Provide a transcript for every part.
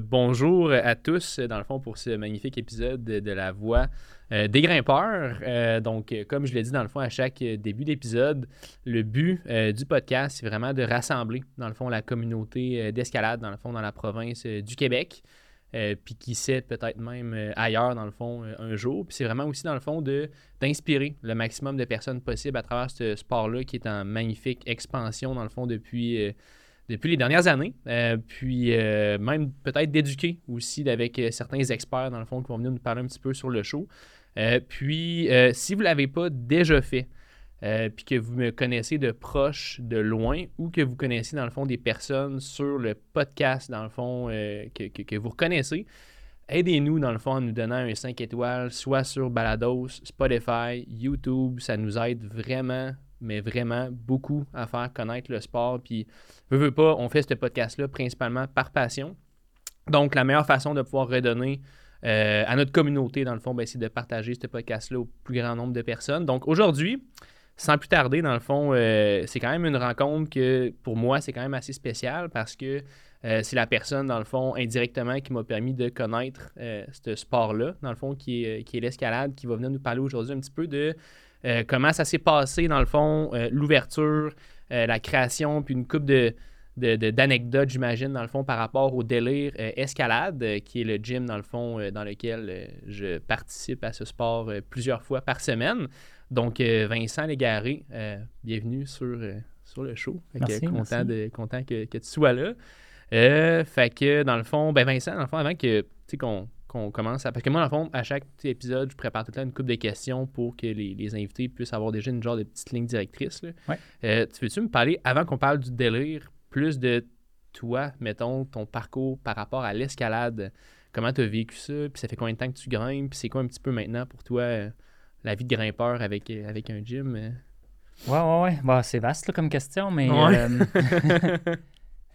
Bonjour à tous, dans le fond, pour ce magnifique épisode de la voix euh, des grimpeurs. Euh, donc, comme je l'ai dit, dans le fond, à chaque début d'épisode, le but euh, du podcast, c'est vraiment de rassembler, dans le fond, la communauté d'escalade, dans le fond, dans la province du Québec. puis qui sait peut-être même ailleurs, dans le fond, un jour. Puis c'est vraiment aussi, dans le fond, d'inspirer le maximum de personnes possible à travers ce sport-là qui est en magnifique expansion, dans le fond, depuis depuis les dernières années. Euh, puis euh, même peut-être d'éduquer aussi avec euh, certains experts, dans le fond, qui vont venir nous parler un petit peu sur le show. puis si vous ne l'avez pas déjà fait, puis que vous me connaissez de proche, de loin, ou que vous connaissez dans le fond des personnes sur le podcast, dans le fond, que, vous reconnaissez, aidez-nous dans le fond en nous donnant un 5 étoiles, soit sur Balados, Spotify, YouTube. Ça nous aide vraiment mais vraiment beaucoup à faire connaître le sport. Puis, veux, veux pas, on fait ce podcast-là principalement par passion. Donc, la meilleure façon de pouvoir redonner euh, à notre communauté, dans le fond, ben, c'est de partager ce podcast-là au plus grand nombre de personnes. Donc, aujourd'hui, sans plus tarder, dans le fond, euh, c'est quand même une rencontre que, pour moi, c'est quand même assez spécial parce que euh, c'est la personne, dans le fond, indirectement, qui m'a permis de connaître ce sport-là, dans le fond, qui est, qui est l'escalade, qui va venir nous parler aujourd'hui un petit peu de euh, comment ça s'est passé, dans le fond, euh, l'ouverture, euh, la création, puis une coupe de, d'anecdotes, j'imagine, dans le fond, par rapport au délire escalade, qui est le gym, dans le fond, dans lequel je participe à ce sport plusieurs fois par semaine. Donc, Vincent Légaré, bienvenue sur, sur le show. Merci, content, De, content que, que, tu sois là. fait que, dans le fond, ben Vincent, dans le fond, avant que, qu'on qu'on commence à. Parce que moi, le fond, à chaque épisode, je prépare tout le temps une coupe de questions pour que les, invités puissent avoir déjà une genre de petite ligne directrice. Euh, tu veux-tu me parler, avant qu'on parle du délire, plus de toi, mettons, ton parcours par rapport à l'escalade? Comment tu as vécu ça? Puis ça fait combien de temps que tu grimpes? Puis c'est quoi un petit peu maintenant pour toi euh, la vie de grimpeur avec, euh, avec un gym? Ouais, ouais, ouais. Bah, c'est vaste comme question, mais.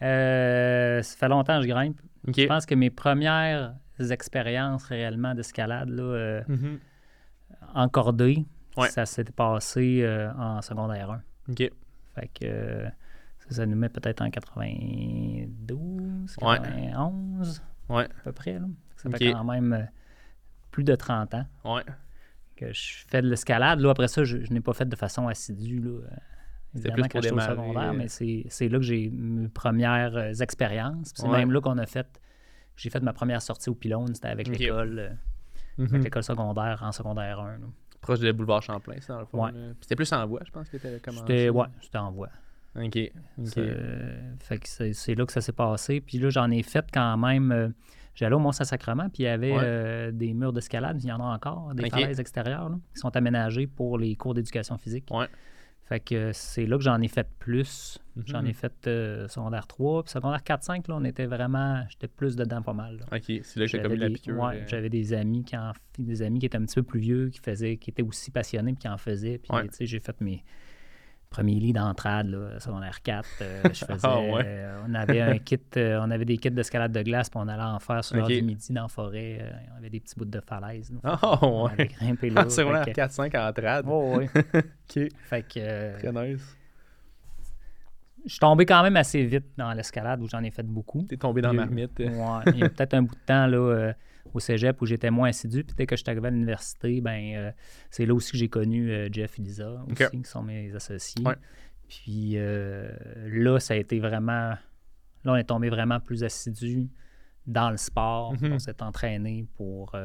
ça fait longtemps que je grimpe. Je pense que mes premières expériences réellement d'escalade là, euh, mm-hmm. encordées. Ça s'est passé euh, en secondaire 1. OK. Fait que ça, nous met peut-être en 92, 91, ouais. à peu près. Là. Ça fait quand même euh, plus de 30 ans ouais. que je fais de l'escalade. Là, après ça, je, n'ai pas fait de façon assidue. Là. Évidemment, plus pour secondaire, mais c'est là que j'ai mes premières expériences. C'est même là qu'on a fait j'ai fait ma première sortie au pylône, c'était avec l'école euh, mhm. l'école secondaire en secondaire 1. Proche de boulevard Champlain, ça, dans le fond. C'était plus en voie, je pense que tu commencé. C'était, ouais, c'était en voie. OK. fait que c'est, là que ça s'est passé. Puis là, j'en ai fait quand même. Euh, j'allais au Mont-Saint-Sacrement, puis il y avait euh, des murs d'escalade, il y en a encore, des falaises extérieures, qui sont aménagés pour les cours d'éducation physique. Ouais. Fait que c'est là que j'en ai fait plus. J'en ai mhm. fait euh, secondaire 3. Puis secondaire 4-5, là, on était vraiment. J'étais plus dedans pas mal. OK, c'est là que j'ai commis la piqûre. Ouais, j'avais des amis qui en, des amis qui étaient un petit peu plus vieux, qui faisaient, qui étaient aussi passionnés puis qui en faisaient. Puis tu sais, j'ai fait mes premier lit d'entrade, là, secondaire 4, euh, je faisais, ah, euh, on avait un kit, euh, on avait des kits d'escalade de glace, puis on allait en faire sur l'heure du midi dans la forêt. on avait des petits bouts de falaise. oh, ouais. grimpé là. secondaire 4-5 entrade. Oh, oui. OK. Fait que... Très nice. Je suis tombé quand même assez vite dans l'escalade, où j'en ai fait beaucoup. T'es tombé dans ma marmite. Ouais, il y a peut-être un bout de temps, là au cégep où j'étais moins assidu. Puis dès que je suis arrivé à l'université, ben, euh, c'est là aussi que j'ai connu euh, Jeff et Lisa, aussi, qui sont mes associés. Puis euh, là, ça a été vraiment. Là, on est tombé vraiment plus assidu dans le sport. Mm-hmm. On s'est entraîné pour,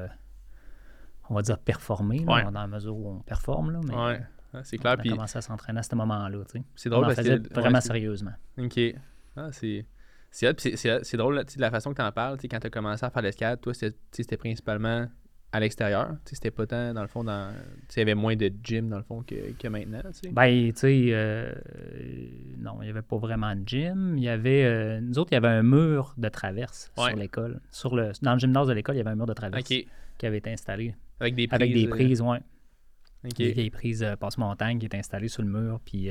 on va dire, performer, dans la mesure où on performe. Là, mais c'est clair. On a commencé à s'entraîner à ce moment-là. C'est drôle on en faisait vraiment sérieusement. OK. Ah, c'est. C'est drôle de la façon que tu en parles. Quand tu as commencé à faire l'escalade, toi, c'était principalement à l'extérieur. C'était pas tant, dans le fond, dans. Il y avait moins de gym, dans le fond, que, que maintenant. Ben, tu sais, euh, non, il n'y avait pas vraiment de gym. Il y avait. Euh, nous autres, il y avait un mur de traverse sur l'école. Sur le, dans le gymnase de l'école, il y avait un mur de traverse qui avait été installé. Avec des prises. Avec des prises, oui. Des prises passe-montagne qui étaient installées sur le mur. Puis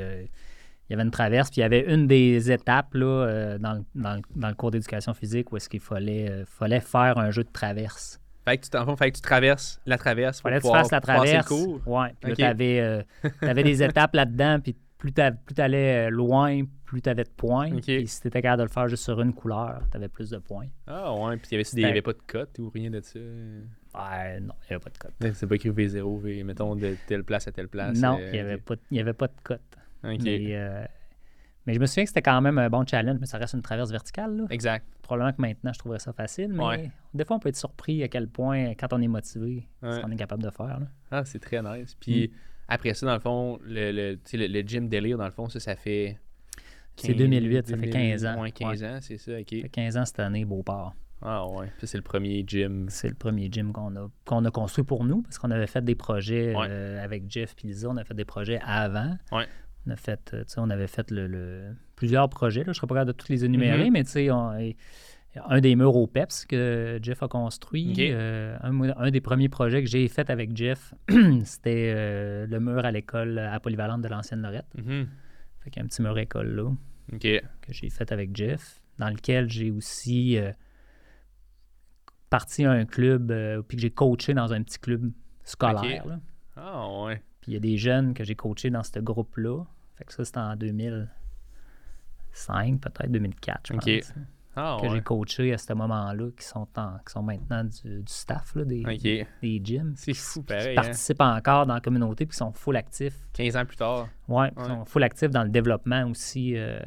il y avait une traverse, puis il y avait une des étapes là, euh, dans, dans, dans, le cours d'éducation physique où est-ce qu'il fallait, euh, fallait faire un jeu de traverse. Fait que tu, en fallait que tu traverses la traverse. Fallait que tu fasses la traverse. Ouais. Puis tu avais, euh, des étapes là-dedans, puis plus tu allais loin, plus tu avais de points. Et si tu étais capable de le faire juste sur une couleur, tu avais plus de points. Ah ouais, puis il n'y avait, pas de cote ou rien de ça? Ouais, non, il n'y avait pas de cote. C'est pas écrit V0, v, mettons de telle place à telle place. Non, il n'y avait, pas, avait pas de cote. Mais, euh, mais, je me souviens que c'était quand même un bon challenge, mais ça reste une traverse verticale. Là. Exact. Probablement que maintenant, je trouverais ça facile, mais des fois, on peut être surpris à quel point, quand on est motivé, ce qu'on est capable de faire. Là. Ah, c'est très nice. Puis mm. après ça, dans le fond, le, le, le, gym délire, dans le fond, ça, ça fait. C'est 2008, ça fait 15 ans. Moins 15 ans, c'est ça, OK. Ça fait 15 ans cette année, Beauport. Ah ouais, c'est le premier gym. C'est le premier gym qu'on a, qu'on a construit pour nous parce qu'on avait fait des projets euh, avec Jeff et Lisa, on a fait des projets avant. Ouais. On a fait, euh, on avait fait le, plusieurs projets, là, je ne serais pas capable de tous les énumérer, mm-hmm. mais tu sais, un des murs au PEPS que Jeff a construit. Euh, un, des premiers projets que j'ai fait avec Jeff, c'était le mur à l'école à polyvalente de l'ancienne Lorette. Mm-hmm. Fait qu'il y a un petit mur école là que j'ai fait avec Jeff, dans lequel j'ai aussi parti à un club, euh, puis que j'ai coaché dans un petit club scolaire. Ah ouais. Puis il y a des jeunes que j'ai coachés dans ce groupe-là. Fait que ça, c'était en 2005, peut-être 2004, je pense. Ah, que j'ai coaché à ce moment-là, qui sont, qui sont maintenant du, staff, là, des, des gyms. C'est fou, pareil. Qui hein. participent encore dans la communauté, puis qui sont full actifs. 15 ans plus tard. Ouais, ils sont full actifs dans le développement aussi. Euh,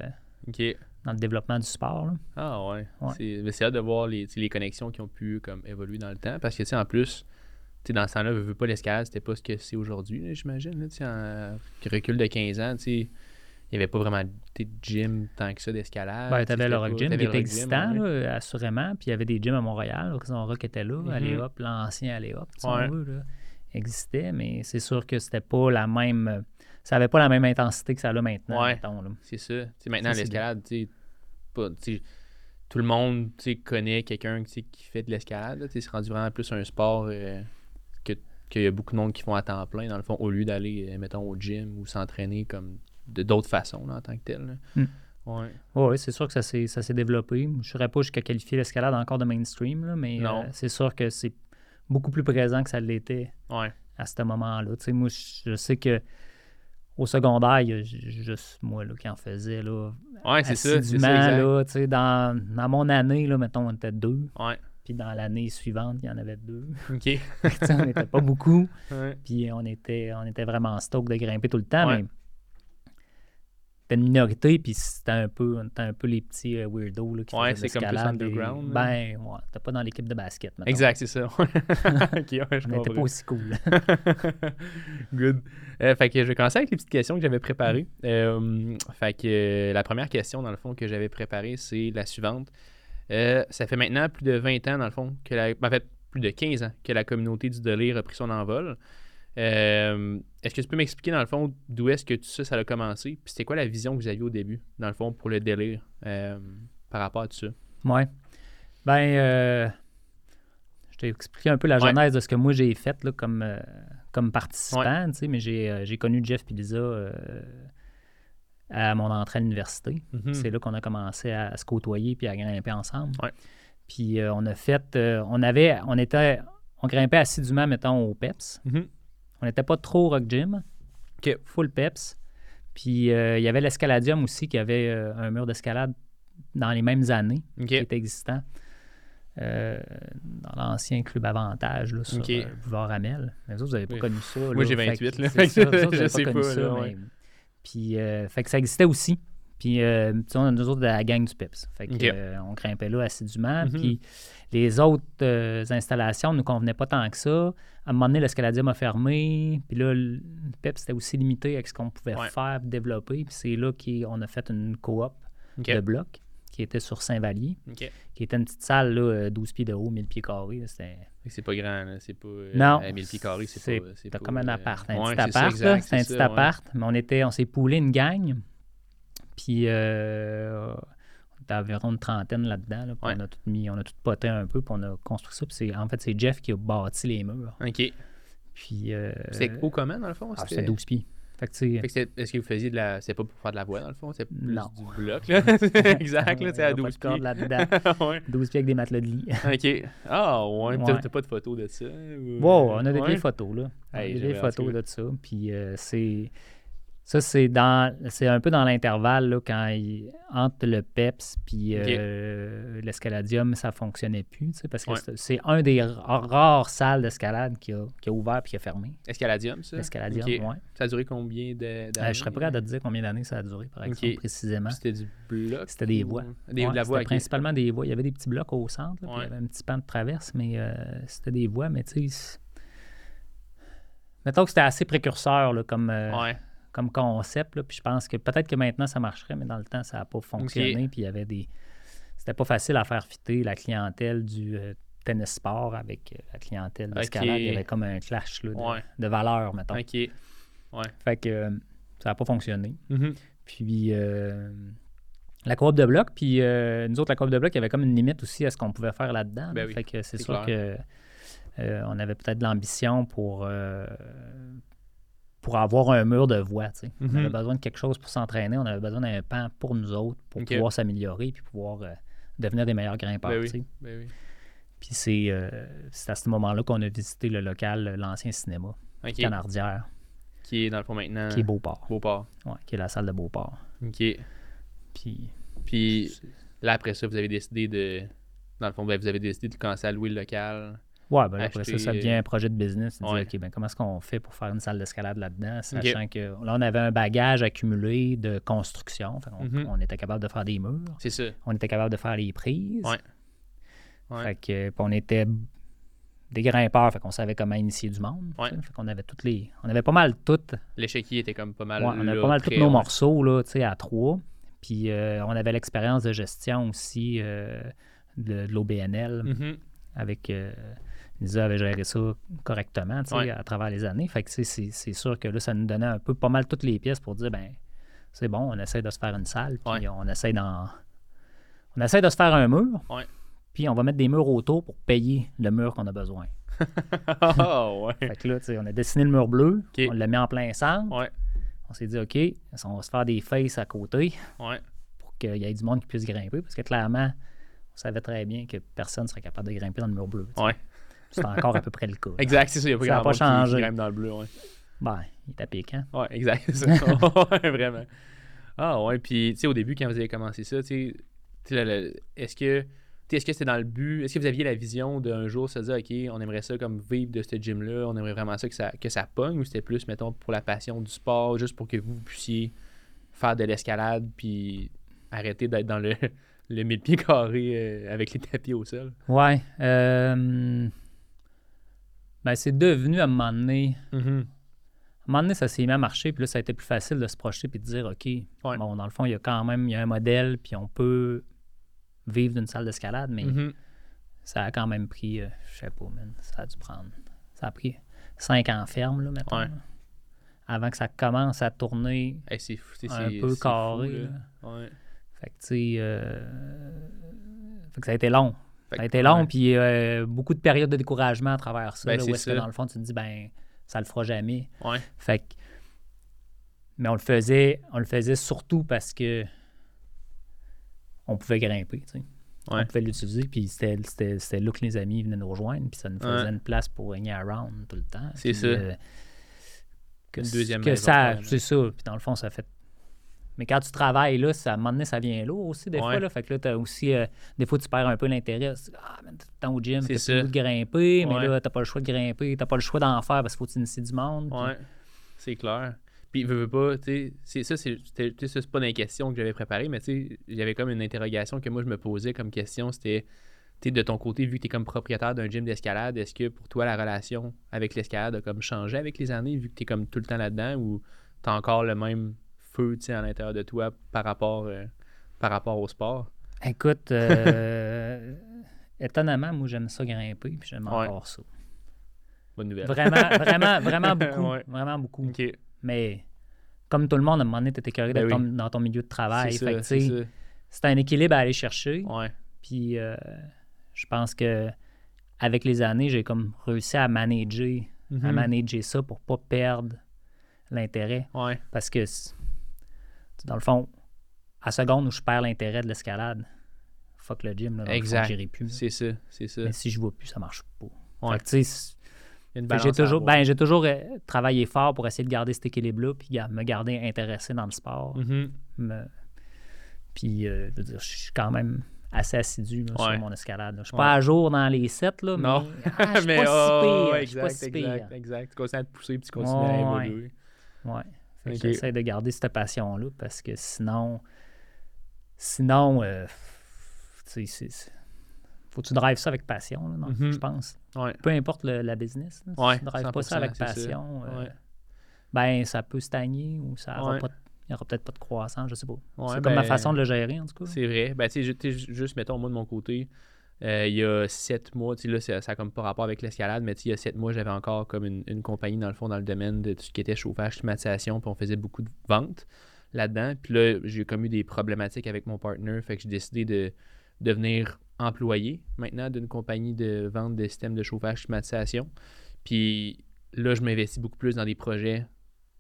OK dans le développement du sport. Ah ouais. C'est, c'est hâte de voir les, les, connexions qui ont pu comme, évoluer dans le temps. Parce que, tu sais, en plus, dans ce temps-là, ne veut pas l'escalade, c'était pas ce que c'est aujourd'hui, j'imagine. En recul de 15 ans, il n'y avait pas vraiment de gym tant que ça d'escalade. Ben, tu avais le Rock Gym qui était existant, là, assurément. Puis il y avait des gyms à Montréal. Horizon Rock était là. Mm Hop, l'ancien Aléop, si on veut, là, existait. Mais c'est sûr que c'était pas la même ça n'avait pas la même intensité que ça a maintenant. Ouais, c'est ça. maintenant, l'escalade, tout le monde connaît quelqu'un qui fait de l'escalade. C'est rendu vraiment plus un sport euh, qu'il y a beaucoup de monde qui font à temps plein, dans le fond, au lieu d'aller, euh, mettons, au gym ou s'entraîner comme de d'autres façons en tant que tel. Hmm. Oui, ouais, c'est sûr que ça s'est, ça s'est développé. Je ne saurais pas jusqu'à qualifier l'escalade encore de mainstream, là, mais euh, c'est sûr que c'est beaucoup plus présent que ça l'était à ce moment-là. Moi, je sais que au secondaire, il y a juste moi là, qui en faisais. Là, ouais, c'est ça. C'est ça là, dans, dans mon année, là, mettons, on était deux. Ouais. Puis dans l'année suivante, il y en avait deux. OK. on n'était pas beaucoup. Puis on était, on était vraiment stock de grimper tout le temps. Mais c'était une minorité, puis c'était un peu, un peu les petits euh, weirdos là, qui ouais, c'est comme plus underground. ben, ouais, t'es pas dans l'équipe de basket. Maintenant. Exact, c'est ça. ok, ouais, je On n'était pas aussi cool. Good. Euh, fait que je vais commencer avec les petites questions que j'avais préparées. Euh, fait que la première question, dans le fond, que j'avais préparée, c'est la suivante. Ça fait maintenant plus de 20 ans, dans le fond, que la, en fait, plus de 15 ans que la communauté du délire a pris son envol. Euh, est-ce que tu peux m'expliquer, dans le fond, d'où est-ce que tout ça, ça a commencé? Puis c'était quoi la vision que vous aviez au début, dans le fond, pour le délire euh, par rapport à tout ça? Ouais. Ben, euh, je t'ai expliqué un peu la genèse de ce que moi j'ai fait là, comme, comme participant, mais j'ai connu Jeff et Lisa à mon entrée à l'université. Mm-hmm. C'est là qu'on a commencé à, se côtoyer puis à grimper ensemble. Puis on a fait, on avait, on était, on grimpait assidûment, mettons, au PEPS. Mm-hmm. On n'était pas trop rock gym. Full peps. Puis euh, il y avait l'escaladium aussi qui avait euh, un mur d'escalade dans les mêmes années qui était existant. Euh, dans l'ancien club Avantage là, sur okay. boulevard Ramel. Mais vous, vous n'avez pas connu ça. Moi, j'ai 28. Là. Ça, vous pas sais connu ça. Puis, fait que ça existait aussi. Puis, euh, nous autres, de la gang du PEPS. Fait que, on grimpait là assidûment. Mm-hmm. Puis, les autres installations ne nous convenaient pas tant que ça à un moment donné, l'escaladium a fermé. Puis là, le PEP, c'était aussi limité avec ce qu'on pouvait faire, développer. Puis c'est là qu'on a fait une coop de bloc qui était sur Saint-Vallier, qui était une petite salle, là, 12 pieds de haut, 1000 pieds carrés. C'est pas grand, c'est pas. Euh, non. 1000 pieds carrés, c'est pas. C'est comme un euh, appart. Un petit appart, c'est un petit appart. Mais on, était, on s'est poulé une gang. Puis. Euh, environ une trentaine là-dedans. On a tout mis, on a tout poté un peu, puis on a construit ça. Puis en fait, c'est Jeff qui a bâti les murs. OK. Puis. Euh, c'est haut comment, dans le fond? Ah, c'était 12 pieds. Fait que est-ce que vous faisiez de la. C'est pas pour faire de la voie, dans le fond? C'est plus non. du bloc, là? exact, là, c'est à 12 pieds. là-dedans. ouais. 12 pieds avec des matelas de lit. OK. Ah, ouais. ouais. T'as pas de photos de ça? Wow, on a des photos, là. on a des photos de ça. Puis euh, c'est Ça, c'est dans c'est un peu dans l'intervalle quand il, entre le PEPS puis euh, l'escaladium, ça fonctionnait plus, parce que c'est un des rares salles d'escalade qui a, qui a, ouvert puis qui a fermé. Escaladium, ça? Escaladium, oui. Ça a duré combien d'années? Euh, je serais prêt à te dire combien d'années ça a duré, par exemple, précisément. C'était du bloc? C'était des voies. Des, la voie, principalement des voies. Il y avait des petits blocs au centre, il y avait un petit pan de traverse, mais euh, c'était des voies, mais tu sais... Mettons que c'était assez précurseur là, comme... ouais comme concept. Là, puis je pense que peut-être que maintenant ça marcherait, mais dans le temps, ça n'a pas fonctionné. Puis il y avait des. C'était pas facile à faire fitter la clientèle du euh, tennis sport avec euh, la clientèle d'escalade. Il y avait comme un clash là, de, valeurs, mettons. OK. Ouais. Fait que euh, ça n'a pas fonctionné. Mm-hmm. Puis la coop de bloc, puis nous autres, la coop de bloc, il y avait comme une limite aussi à ce qu'on pouvait faire là-dedans. Ben fait que c'est sûr que. on avait peut-être de l'ambition pour, pour avoir un mur de voix. On avait mhm. besoin de quelque chose pour s'entraîner, on avait besoin d'un pan pour nous autres, pour pouvoir s'améliorer puis pouvoir euh, devenir des meilleurs grimpeurs. Ben ben puis euh, c'est, à ce moment-là qu'on a visité le local, l'ancien cinéma, Canardière. Qui est dans le fond maintenant. Qui est Beauport. Beauport. Oui, qui est la salle de Beauport. OK. Puis. Puis là, après ça, vous avez décidé de. Dans le fond, ben, vous avez décidé de commencer à louer le local. Ouais, ben après ça, ça devient un projet de business. OK, ben comment est-ce qu'on fait pour faire une salle d'escalade là-dedans, sachant que là, on avait un bagage accumulé de construction. Mhm. on, était capable de faire des murs. C'est ça. On était capable de faire les prises. Ouais. Fait que, on était des grimpeurs, fait qu'on savait comment initier du monde. Fait qu'on avait toutes les. On avait pas mal toutes. L'échiquier était comme pas mal. on avait pas mal tous nos morceaux là, à trois. Puis euh, on avait l'expérience de gestion aussi euh, de, l'OBNL mhm. avec. Euh, Lisa avait géré ça correctement à travers les années. Fait que c'est sûr que là, ça nous donnait un peu pas mal toutes les pièces pour dire ben c'est bon, on essaie de se faire une salle, puis on essaie d'en. On essaie de se faire un mur. Puis on va mettre des murs autour pour payer le mur qu'on a besoin. oh, ouais. Fait que là, on a dessiné le mur bleu, on l'a mis en plein centre. On s'est dit, OK, on va se faire des faces à côté pour qu'il y ait du monde qui puisse grimper. Parce que clairement, on savait très bien que personne ne serait capable de grimper dans le mur bleu. Ouais. C'est encore à peu près le cas. Exact, c'est ça. Il n'y a pas, ça pas changé. dans le bleu, ouais. Ben, il est à piquant. Ouais, exact. ouais, vraiment. Ah ouais, puis tu sais, au début, quand vous avez commencé ça, tu sais, est-ce que est-ce que c'était dans le but, est-ce que vous aviez la vision d'un jour se dire, OK, on aimerait ça comme vivre de ce gym-là, on aimerait vraiment ça que ça, que ça pogne, ou c'était plus, mettons, pour la passion du sport, juste pour que vous puissiez faire de l'escalade, puis arrêter d'être dans le, le mille pieds carrés euh, avec les tapis au sol? Ouais. Euh ben, c'est devenu à un moment donné. Mm-hmm. À un moment donné, ça s'est mis à marcher, puis là, ça a été plus facile de se projeter puis de dire OK, bon, dans le fond, il y a quand même il y a un modèle, puis on peut vivre d'une salle d'escalade, mais mm-hmm. ça a quand même pris, euh, je sais pas, man, ça a dû prendre. Ça a pris cinq ans ferme, là, maintenant. Avant que ça commence à tourner un peu carré. Fait que, tu sais, euh, ça a été long. Ça a été long, puis euh, beaucoup de périodes de découragement à travers ça. Ben, où est-ce que dans le fond, tu te dis, ben, ça le fera jamais. Fait que, mais on le faisait, on le faisait surtout parce que on pouvait grimper, tu sais. On pouvait l'utiliser, puis c'était là que les amis venaient nous rejoindre, puis ça nous faisait une place pour régner around tout le temps. C'est ça. Euh, que, une deuxième que ça, c'est ça. Puis dans le fond, ça fait mais quand tu travailles là, ça, à un moment donné, ça vient lourd aussi, des fois. Là. Fait que là, as aussi. Euh, des fois, tu perds un peu l'intérêt. Ah, mais t'es temps au gym, t'as plus de grimper, mais là, t'as pas le choix de grimper, t'as pas le choix d'en faire parce qu'il faut t'initier du monde. Ouais, c'est clair. Puis, veux, veux pas, tu sais, ça, c'est pas une question que j'avais préparée, mais tu sais, j'avais comme une interrogation que moi, je me posais comme question. C'était, tu de ton côté, vu que tu es comme propriétaire d'un gym d'escalade, est-ce que pour toi, la relation avec l'escalade a comme changé avec les années, vu que tu es comme tout le temps là-dedans, ou tu as encore le même feu à l'intérieur de toi par rapport, euh, par rapport au sport? Écoute, euh, étonnamment, moi, j'aime ça grimper, puis j'aime encore ça. Bonne nouvelle. Vraiment, vraiment, vraiment beaucoup. Vraiment beaucoup. Mais comme tout le monde, à un moment donné, tu étais ben dans ton milieu de travail. C'est un équilibre à aller chercher. Ouais. Puis euh, je pense que avec les années, j'ai comme réussi à manager, à mm-hmm. manager ça pour pas perdre l'intérêt. Ouais. Parce que dans le fond, à seconde où je perds l'intérêt de l'escalade, fuck le gym, là, exact. j'irai plus. C'est ça, c'est ça. Mais si je vois plus, ça marche pas. Ouais. Fait que, J'ai toujours, ben, j'ai toujours euh, travaillé fort pour essayer de garder cet équilibre-là, puis me garder intéressé dans le sport. Mm-hmm. Puis, euh, je veux dire, je suis quand même assez assidu sur mon escalade. Je suis pas à jour dans les sets, là, mais, non. Ah, je suis pas si pire. exact, pas exact, exact. Tu continues à te pousser puis tu continues à évoluer. Ouais. J'essaie de garder cette passion-là parce que sinon, sinon, euh, tu sais, faut que tu drives ça avec passion, là, mm-hmm. je pense. Peu importe la business. si tu ne drives pas ça avec passion, euh, ben ça peut stagner ou ça pas il n'y aura peut-être pas de croissance, je sais pas. c'est comme ma ben, façon de le gérer, en tout cas. C'est vrai. Ben, tu sais, juste, mettons, moi, de mon côté, euh, il y a sept mois, tu sais, là, ça n'a comme pas rapport avec l'escalade, mais il y a sept mois, j'avais encore comme une, compagnie, dans le fond, dans le domaine de tout ce qui était chauffage, climatisation, puis on faisait beaucoup de ventes là-dedans. Puis là, j'ai comme eu des problématiques avec mon partner, fait que j'ai décidé de devenir employé maintenant d'une compagnie de vente de systèmes de chauffage, climatisation. Puis là, je m'investis beaucoup plus dans des projets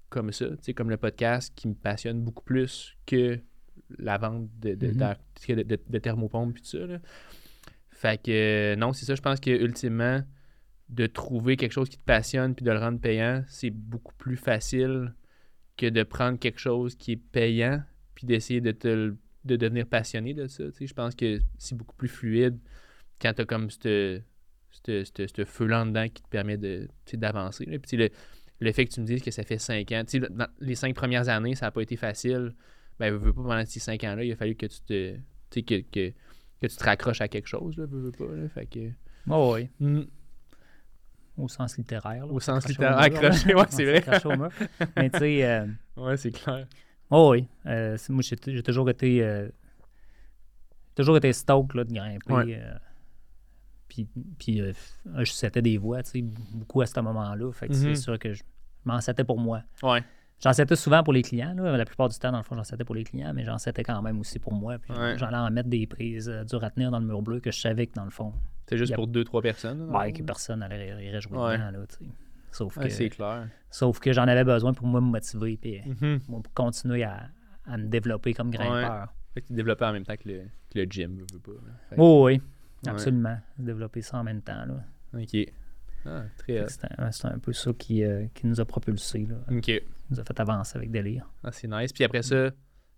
comme ça, comme le podcast qui me passionne beaucoup plus que la vente de, de, mm-hmm. thermopompes et tout ça. Fait que non, c'est ça, je pense que ultimement, de trouver quelque chose qui te passionne puis de le rendre payant, c'est beaucoup plus facile que de prendre quelque chose qui est payant puis d'essayer de te de devenir passionné de ça. Je pense que c'est beaucoup plus fluide quand tu as comme ce feu-là dedans qui te permet d'avancer. Puis le, le fait que tu me dises que ça fait cinq ans, dans les cinq premières années, ça n'a pas été facile. Ben, veux, pas pendant ces cinq ans-là, il a fallu que tu te. Que, que, tu te raccroches à quelque chose, là, veux, pas. Là, fait que. Oh, oui. Mm. Au sens littéraire. Au sens littéraire, accroché, ouais, c'est vrai. Mais tu sais. Euh, ouais, c'est clair. Oh, oui. Euh, moi, j'ai toujours été. Euh, toujours été stoke là, de grimper. Euh, puis, puis euh, je sentais des voix, tu sais, beaucoup à ce moment-là. Fait que c'est mhm. sûr que je m'en sentais pour moi. Ouais. J'en sentais souvent pour les clients. Là. La plupart du temps, dans le fond, j'en sentais pour les clients, mais j'en sentais quand même aussi pour moi. Puis j'allais en mettre des prises euh, dures à tenir dans le mur bleu que je savais que, dans le fond. C'est juste pour deux, trois personnes? Ouais, que personne allait jouer dedans, là, tu sais. Sauf que, c'est clair. Sauf que j'en avais besoin pour moi me motiver et mhm. pour continuer à, à, me développer comme grimpeur. Fait que tu développais en même temps que le, que le gym, veux pas. Oh, oui, Absolument. Développer ça en même temps. Là. OK. Ah, très C'est un, peu ça qui, euh, qui, nous a propulsés. Là. OK. Nous a fait avancer avec délire. Ah, c'est nice. Puis après ça,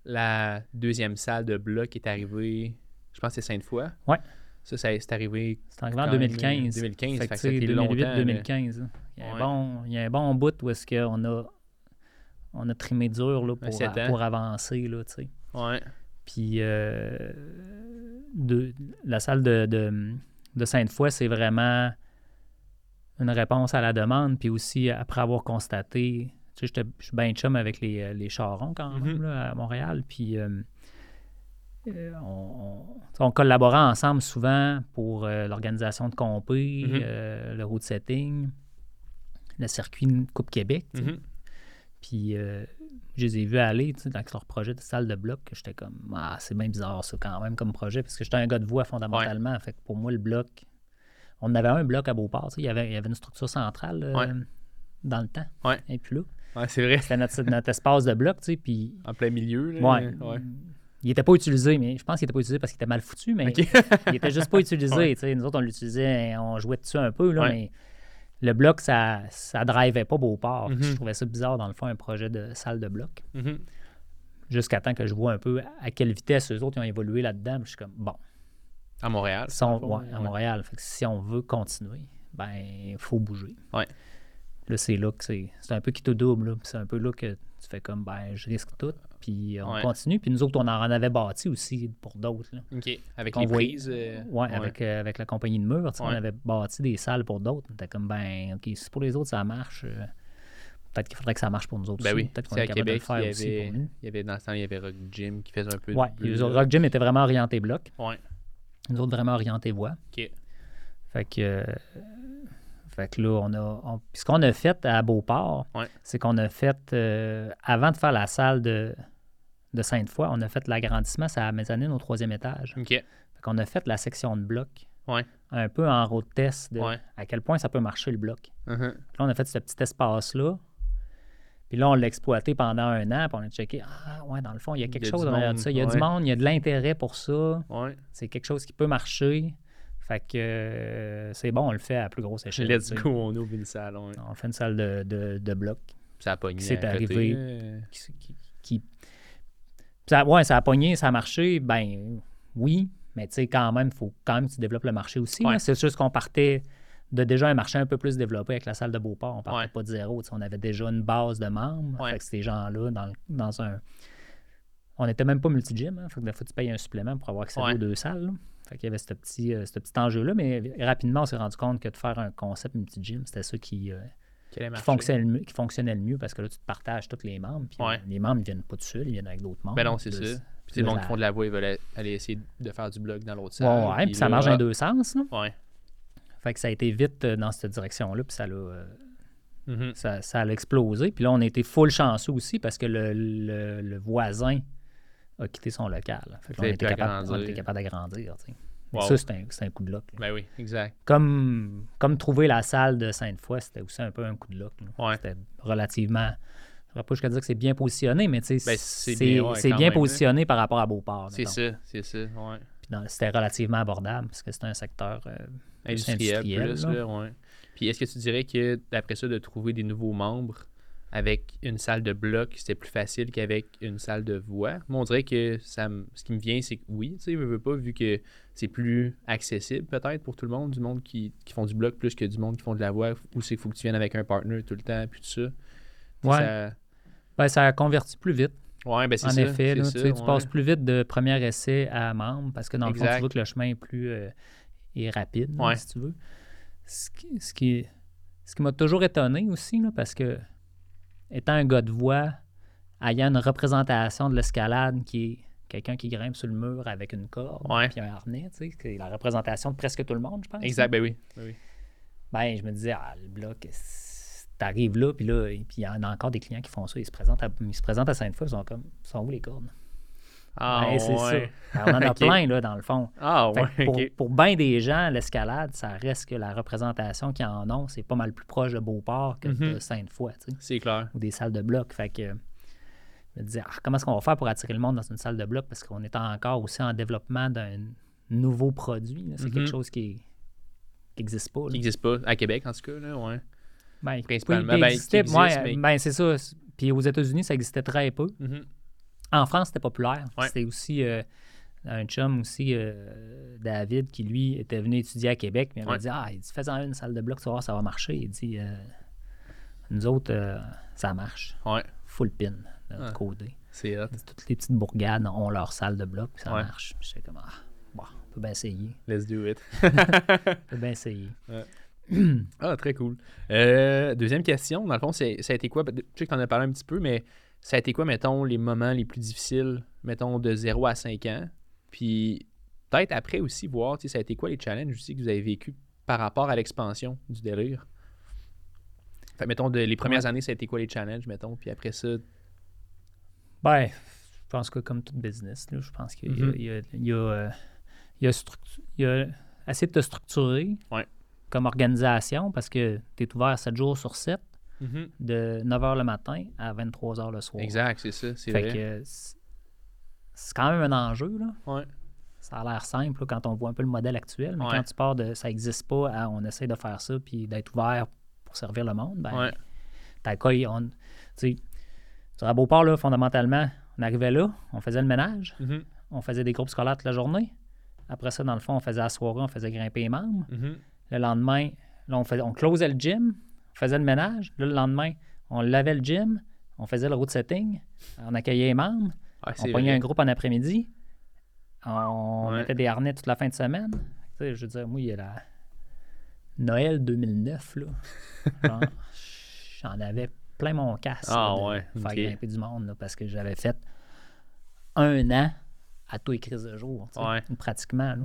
la deuxième salle de bloc est arrivée, je pense que c'est Sainte-Foy. Ouais. Ça, c'est arrivé. C'est arrivé en 2015. 2015, fait, fait 2008-2015. Il, y a un bon, il y a un bon bout où est-ce qu'on a, on a trimé dur là, pour, pour avancer. Là, ouais. Puis euh, de, la salle de, de, Sainte-Foy, c'est vraiment une réponse à la demande. Puis aussi, après avoir constaté, tu sais, je suis bien chum avec les, les charrons quand même mm-hmm. à Montréal. Puis euh, euh, on, collaborait ensemble souvent pour l'organisation de compé, mm-hmm. le route setting, le circuit Coupe Québec. Mm-hmm. Puis je les ai vus aller dans leur projet de salle de bloc, que j'étais comme, ah, c'est bien bizarre ça quand même comme projet, parce que j'étais un gars de voix fondamentalement. Fait que pour moi, le bloc, on avait un bloc à Beauport, il y, avait, il y avait une structure centrale euh, dans le temps. Et puis là. Ouais, c'est vrai. C'était notre, espace de bloc, tu sais, puis... En plein milieu, là. Ouais. Il n'était pas utilisé, mais je pense qu'il n'était pas utilisé parce qu'il était mal foutu, mais il était juste pas utilisé, tu sais. Nous autres, on l'utilisait, on jouait dessus un peu, là, mais le bloc, ça ne drivait pas Beauport. Mm Je trouvais ça bizarre, dans le fond, un projet de salle de bloc. Mm-hmm. Jusqu'à temps que je vois un peu à quelle vitesse eux autres ont évolué là-dedans. Je suis comme, bon. À Montréal. à Montréal. si on veut continuer, ben il faut bouger. Ouais. Là, c'est là que c'est. C'est un peu qui te double. C'est un peu là que tu fais comme, ben, je risque tout. Puis on continue. Puis nous autres, on en avait bâti aussi pour d'autres. OK. Avec les prises. Euh, ouais, Avec, euh, avec la compagnie de murs. On avait bâti des salles pour d'autres. On était comme, ben, OK, si pour les autres, ça marche. Euh, peut-être qu'il faudrait que ça marche pour nous autres ben aussi. Oui. Peut-être qu'on est capable Québec, de le faire aussi pour nous. Il y avait, dans ce temps, il y avait Rock Gym qui faisait un peu ouais, de. Rock Gym était vraiment orienté bloc. Ouais. Nous autres, vraiment orienté voix. OK. Fait que. Fait que là, on a. ce qu'on a fait à Beauport, c'est qu'on a fait. avant de faire la salle de de Sainte-Foy, on a fait l'agrandissement, ça a mezzanine au troisième étage. OK. Fait qu'on a fait la section de bloc. Ouais. Un peu en route test de à quel point ça peut marcher le bloc. Uh-huh. Là, on a fait ce petit espace-là. Puis là, on l'a exploité pendant un an, puis on a checké. Ah, ouais, dans le fond, il y a quelque chose derrière ça. Il y a du monde, il y a de l'intérêt pour ça. Ouais. C'est quelque chose qui peut marcher. Fait que euh, c'est bon, on le fait à plus grosse échelle. Let's go, on ouvre une salle. On fait une salle de, de, de bloc. Ça a pogné. C'est arrivé. Euh. Qui, ça, ouais, ça a pogné, ça a marché. Ben oui, mais tu sais, quand même, il faut quand même que tu développes le marché aussi. C'est juste qu'on partait de déjà un marché un peu plus développé avec la salle de Beauport. On partait pas de zéro. On avait déjà une base de membres. Fait que ces gens-là, dans, dans un. On n'était même pas multi-gym. Hein, fait que des fois, tu payes un supplément pour avoir accès aux deux salles. Fait qu'il y avait ce petit, euh, ce petit enjeu-là, mais rapidement, on s'est rendu compte que de faire un concept multi-gym, c'était ça qui, euh, qui, fonctionnait, qui, fonctionnait, le mieux parce que là, tu te partages tous les membres. Puis les membres ne viennent pas tout seuls, ils viennent avec d'autres membres. Ben non, c'est ça. Puis c'est le monde qui font de la voix, ils veulent aller essayer de faire du blog dans l'autre salle. Ouais, puis, ça marche en deux sens. Là. Ouais. Fait que ça a été vite euh, dans cette direction-là, puis ça l'a. Mm-hmm. ça, ça, a explosé. Puis là, on a été full chanceux aussi parce que le, le voisin a quitté son local. Fait on, était capable, on, était capable, d'agrandir. Ça, c'est un, un, coup de luck. Ben oui, exact. Comme, comme trouver la salle de Sainte-Foy, c'était aussi un peu un coup de luck. C'était relativement. Je ne pas jusqu'à dire que c'est bien positionné, mais ben, c'est bien, positionné par rapport à Beauport. C'est ça, c'est ça, ouais. C'était relativement abordable parce que c'était un secteur euh, industriel. plus, Puis est-ce que tu dirais que, d'après ça, de trouver des nouveaux membres, avec une salle de bloc, c'était plus facile qu'avec une salle de voix. Moi, on dirait que ça, ce qui me vient, c'est que oui, tu sais, je veux pas, vu que c'est plus accessible peut-être pour tout le monde, du monde qui, font du bloc plus que du monde qui font de la voix, ou c'est qu'il faut que tu viennes avec un partner tout le temps, puis tout ça. Ouais. Ça... Ben, ça a converti plus vite. Ouais, ben c'est ça. En effet, tu, passes plus vite de premier essai à membre parce que dans le fond, tu vois que le chemin est plus euh, est rapide, si tu veux. Ce qui, ce qui, ce qui m'a toujours étonné aussi, là, parce que étant un gars de voix, ayant une représentation de l'escalade qui est quelqu'un qui grimpe sur le mur avec une corde et un harnais, tu sais, c'est la représentation de presque tout le monde, je pense. Exact, ben oui. Ben, oui. ben je me disais, ah, le bloc, t'arrives là, puis là, puis il y en a encore des clients qui font ça, ils se présentent à, ils se présentent à Sainte-Foy, ils sont comme, sont où les cordes? Ah, ben, c'est ça. Ben, on en a plein, là, dans le fond. Ah, ouais, pour, pour bien des gens, l'escalade, ça reste que la représentation qu'ils en ont, c'est pas mal plus proche de Beauport que de mhm. Sainte-Foy. C'est clair. Ou des salles de bloc. Fait que je me disais, ah, comment est-ce qu'on va faire pour attirer le monde dans une salle de bloc? Parce qu'on est encore aussi en développement d'un nouveau produit. C'est quelque mhm. chose qui n'existe pas. Qui n'existe pas, à Québec en tout cas, là, ouais. Ben, Principalement. Ben, ben, c'est ça. Puis aux États-Unis, ça existait très peu. Mhm. En France, c'était populaire. C'était aussi euh, un chum aussi, euh, David, qui lui était venu étudier à Québec. Mais il m'a dit Ah, il dit, fais-en une salle de bloc, tu vas voir, ça va marcher. Il dit euh, Nous autres, ça marche. Ouais. Full pin, notre côté. C'est hot. Toutes les petites bourgades ont leur salle de bloc, ça marche. J'étais comme Ah, bon, on peut bien essayer. Let's do it. on peut bien essayer. ah, très cool. deuxième question, dans le fond, ça a été quoi? Je sais que tu en as parlé un petit peu, mais ça a été quoi, mettons, les moments les plus difficiles, mettons, de 0 à 5 ans? Puis peut-être après aussi voir, ça a été quoi les challenges aussi que vous avez vécu par rapport à l'expansion du délire? Fait, mettons, de, les premières années, ça a été quoi les challenges, mettons, puis après ça? Ben, je pense que comme tout business, je pense qu'il y, a, il y, a, il y a assez de te structurer comme organisation parce que tu es ouvert 7 jours sur 7. Mm-hmm. de 9h le matin à 23h le soir. Exact, c'est ça. C'est vrai. c'est quand même un enjeu. Là. Ça a l'air simple quand on voit un peu le modèle actuel, mais quand tu pars de ça n'existe pas à on essaie de faire ça puis d'être ouvert pour servir le monde, ben, ouais. t'as quoi, on, tu sais, à Beauport, là, fondamentalement, on arrivait là, on faisait le ménage, mm-hmm. on faisait des groupes scolaires toute la journée. Après ça, dans le fond, on faisait la soirée, on faisait grimper les membres. Mm-hmm. Le lendemain, là, on, faisait, on closait le gym, faisait le ménage. le lendemain, on lavait le gym, on faisait le route setting, on accueillait les membres, on pognait un groupe en après-midi, on, mettait des harnais toute la fin de semaine. Tu sais, je veux dire, moi, il y a la Noël 2009, là. J'en avais plein mon casque. Ah ouais. Faire grimper du monde, parce que j'avais fait un an à tous les crises de jour, pratiquement.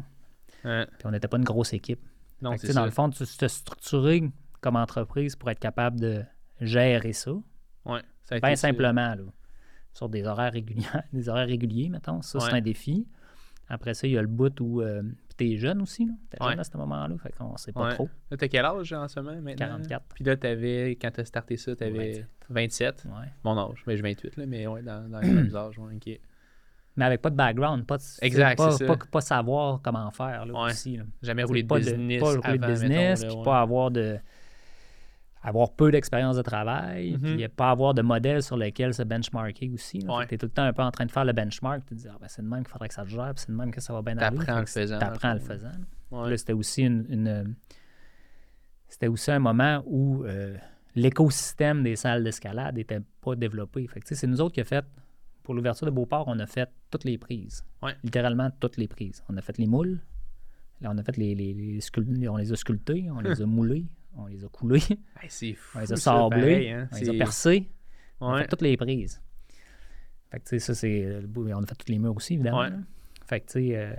Là. Puis on n'était pas une grosse équipe. Non, Dans le fond, tu te structuré comme entreprise pour être capable de gérer ça? Oui, ça Bien simplement, là, sur des horaires réguliers, des horaires réguliers, mettons. Ça, c'est un défi. Après ça, il y a le bout où euh, tu es jeune aussi. Tu es jeune à ce moment-là, fait qu'on sait pas trop. Là, tu as quel âge en ce moment maintenant? 44. Puis là, avais, quand tu as starté ça, tu avais 27. Ouais. Mon âge. Mais j'ai 28, là, mais ouais, dans, dans les mêmes âges. OK. mais avec pas de background, pas, de, exact, pas, pas, pas, savoir comment faire là, aussi. Jamais rouler de business. pas rouler de business, puis pas avoir de avoir peu d'expérience de travail, Mhm. puis pas avoir de modèle sur lequel se benchmarker aussi. Ouais. Tu es tout le temps un peu en train de faire le benchmark, tu te dis, ah, ben, c'est de même qu'il faudrait que ça te gère, c'est de même que ça va bien aller. T'apprends en le faisant. T'apprends en le faisant. là. Ouais. Là, c'était aussi une, une- c'était aussi un moment où euh, l'écosystème des salles d'escalade n'était pas développé. C'est nous autres qui a fait, pour l'ouverture de Beauport, on a fait toutes les prises. Ouais. Littéralement toutes les prises. On a fait les moules, là, on a fait les, les, on les a sculptés, on les a moulés, on les a coulés, Hey, c'est fou. on les a ça, sablés, pareil, hein. on les a percés. On a fait toutes les prises. Fait que, tu sais, ça, c'est. le bout- On a fait toutes les murs aussi, évidemment. Ouais. Fait que, tu sais. euh,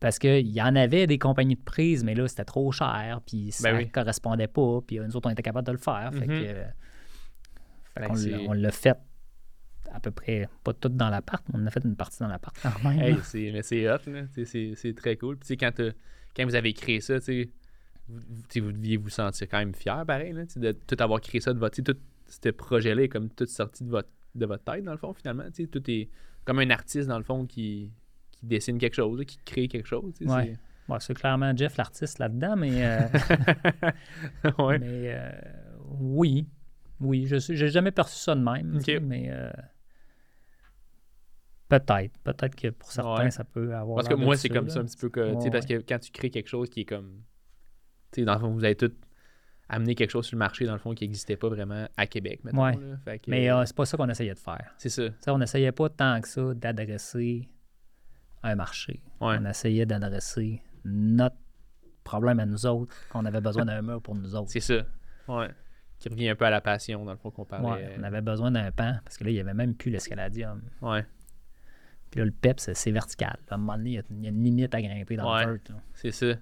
parce qu'il y en avait des compagnies de prises, mais là, c'était trop cher, puis ça Ben oui. correspondait pas, puis nous autres, on était capables de le faire. Fait Mhm. que. euh, fait Ben, on l'a fait à peu près, pas tout dans l'appart, mais on a fait une partie dans l'appart quand même. Hey, c'est, mais c'est hot, C'est, c'est très cool. Puis, quand, quand vous avez créé ça, tu sais, vous, vous- deviez vous sentir quand même fier, pareil, là, de tout avoir créé ça de votre. Tout ce projet-là est comme tout sorti de votre, de votre tête, dans le fond, finalement. Tout est comme un artiste, dans le fond, qui, qui dessine quelque chose, là, qui crée quelque chose. Ouais. C'est clairement Jeff l'artiste là-dedans, mais, euh, ouais. mais euh, oui. Oui, je j'ai jamais perçu ça de même, mais euh, peut-être. Peut-être que pour certains, Ouais. ça peut avoir. Parce que moi, c'est comme ça un petit peu que. Ouais, Parce que quand tu crées quelque chose qui est comme. Tu sais, dans le fond, vous avez tout amené quelque chose sur le marché, dans le fond, qui n'existait pas vraiment à Québec, maintenant. Ouais. Fait que, Mais euh, c'est pas ça qu'on essayait de faire. c'est ça. Tu sais, on n'essayait pas tant que ça d'adresser un marché. Ouais. On essayait d'adresser notre problème à nous autres, qu'on avait besoin d'un mur pour nous autres. C'est ça. Ouais. Qui revient un peu à la passion, dans le fond, qu'on parlait. Ouais, on avait besoin d'un pan, parce que là, il n'y avait même plus l'escaladium. Ouais, Puis là, le PEP, c'est vertical. À un moment donné, il y a- une limite à grimper dans Ouais. le vert. c'est ça.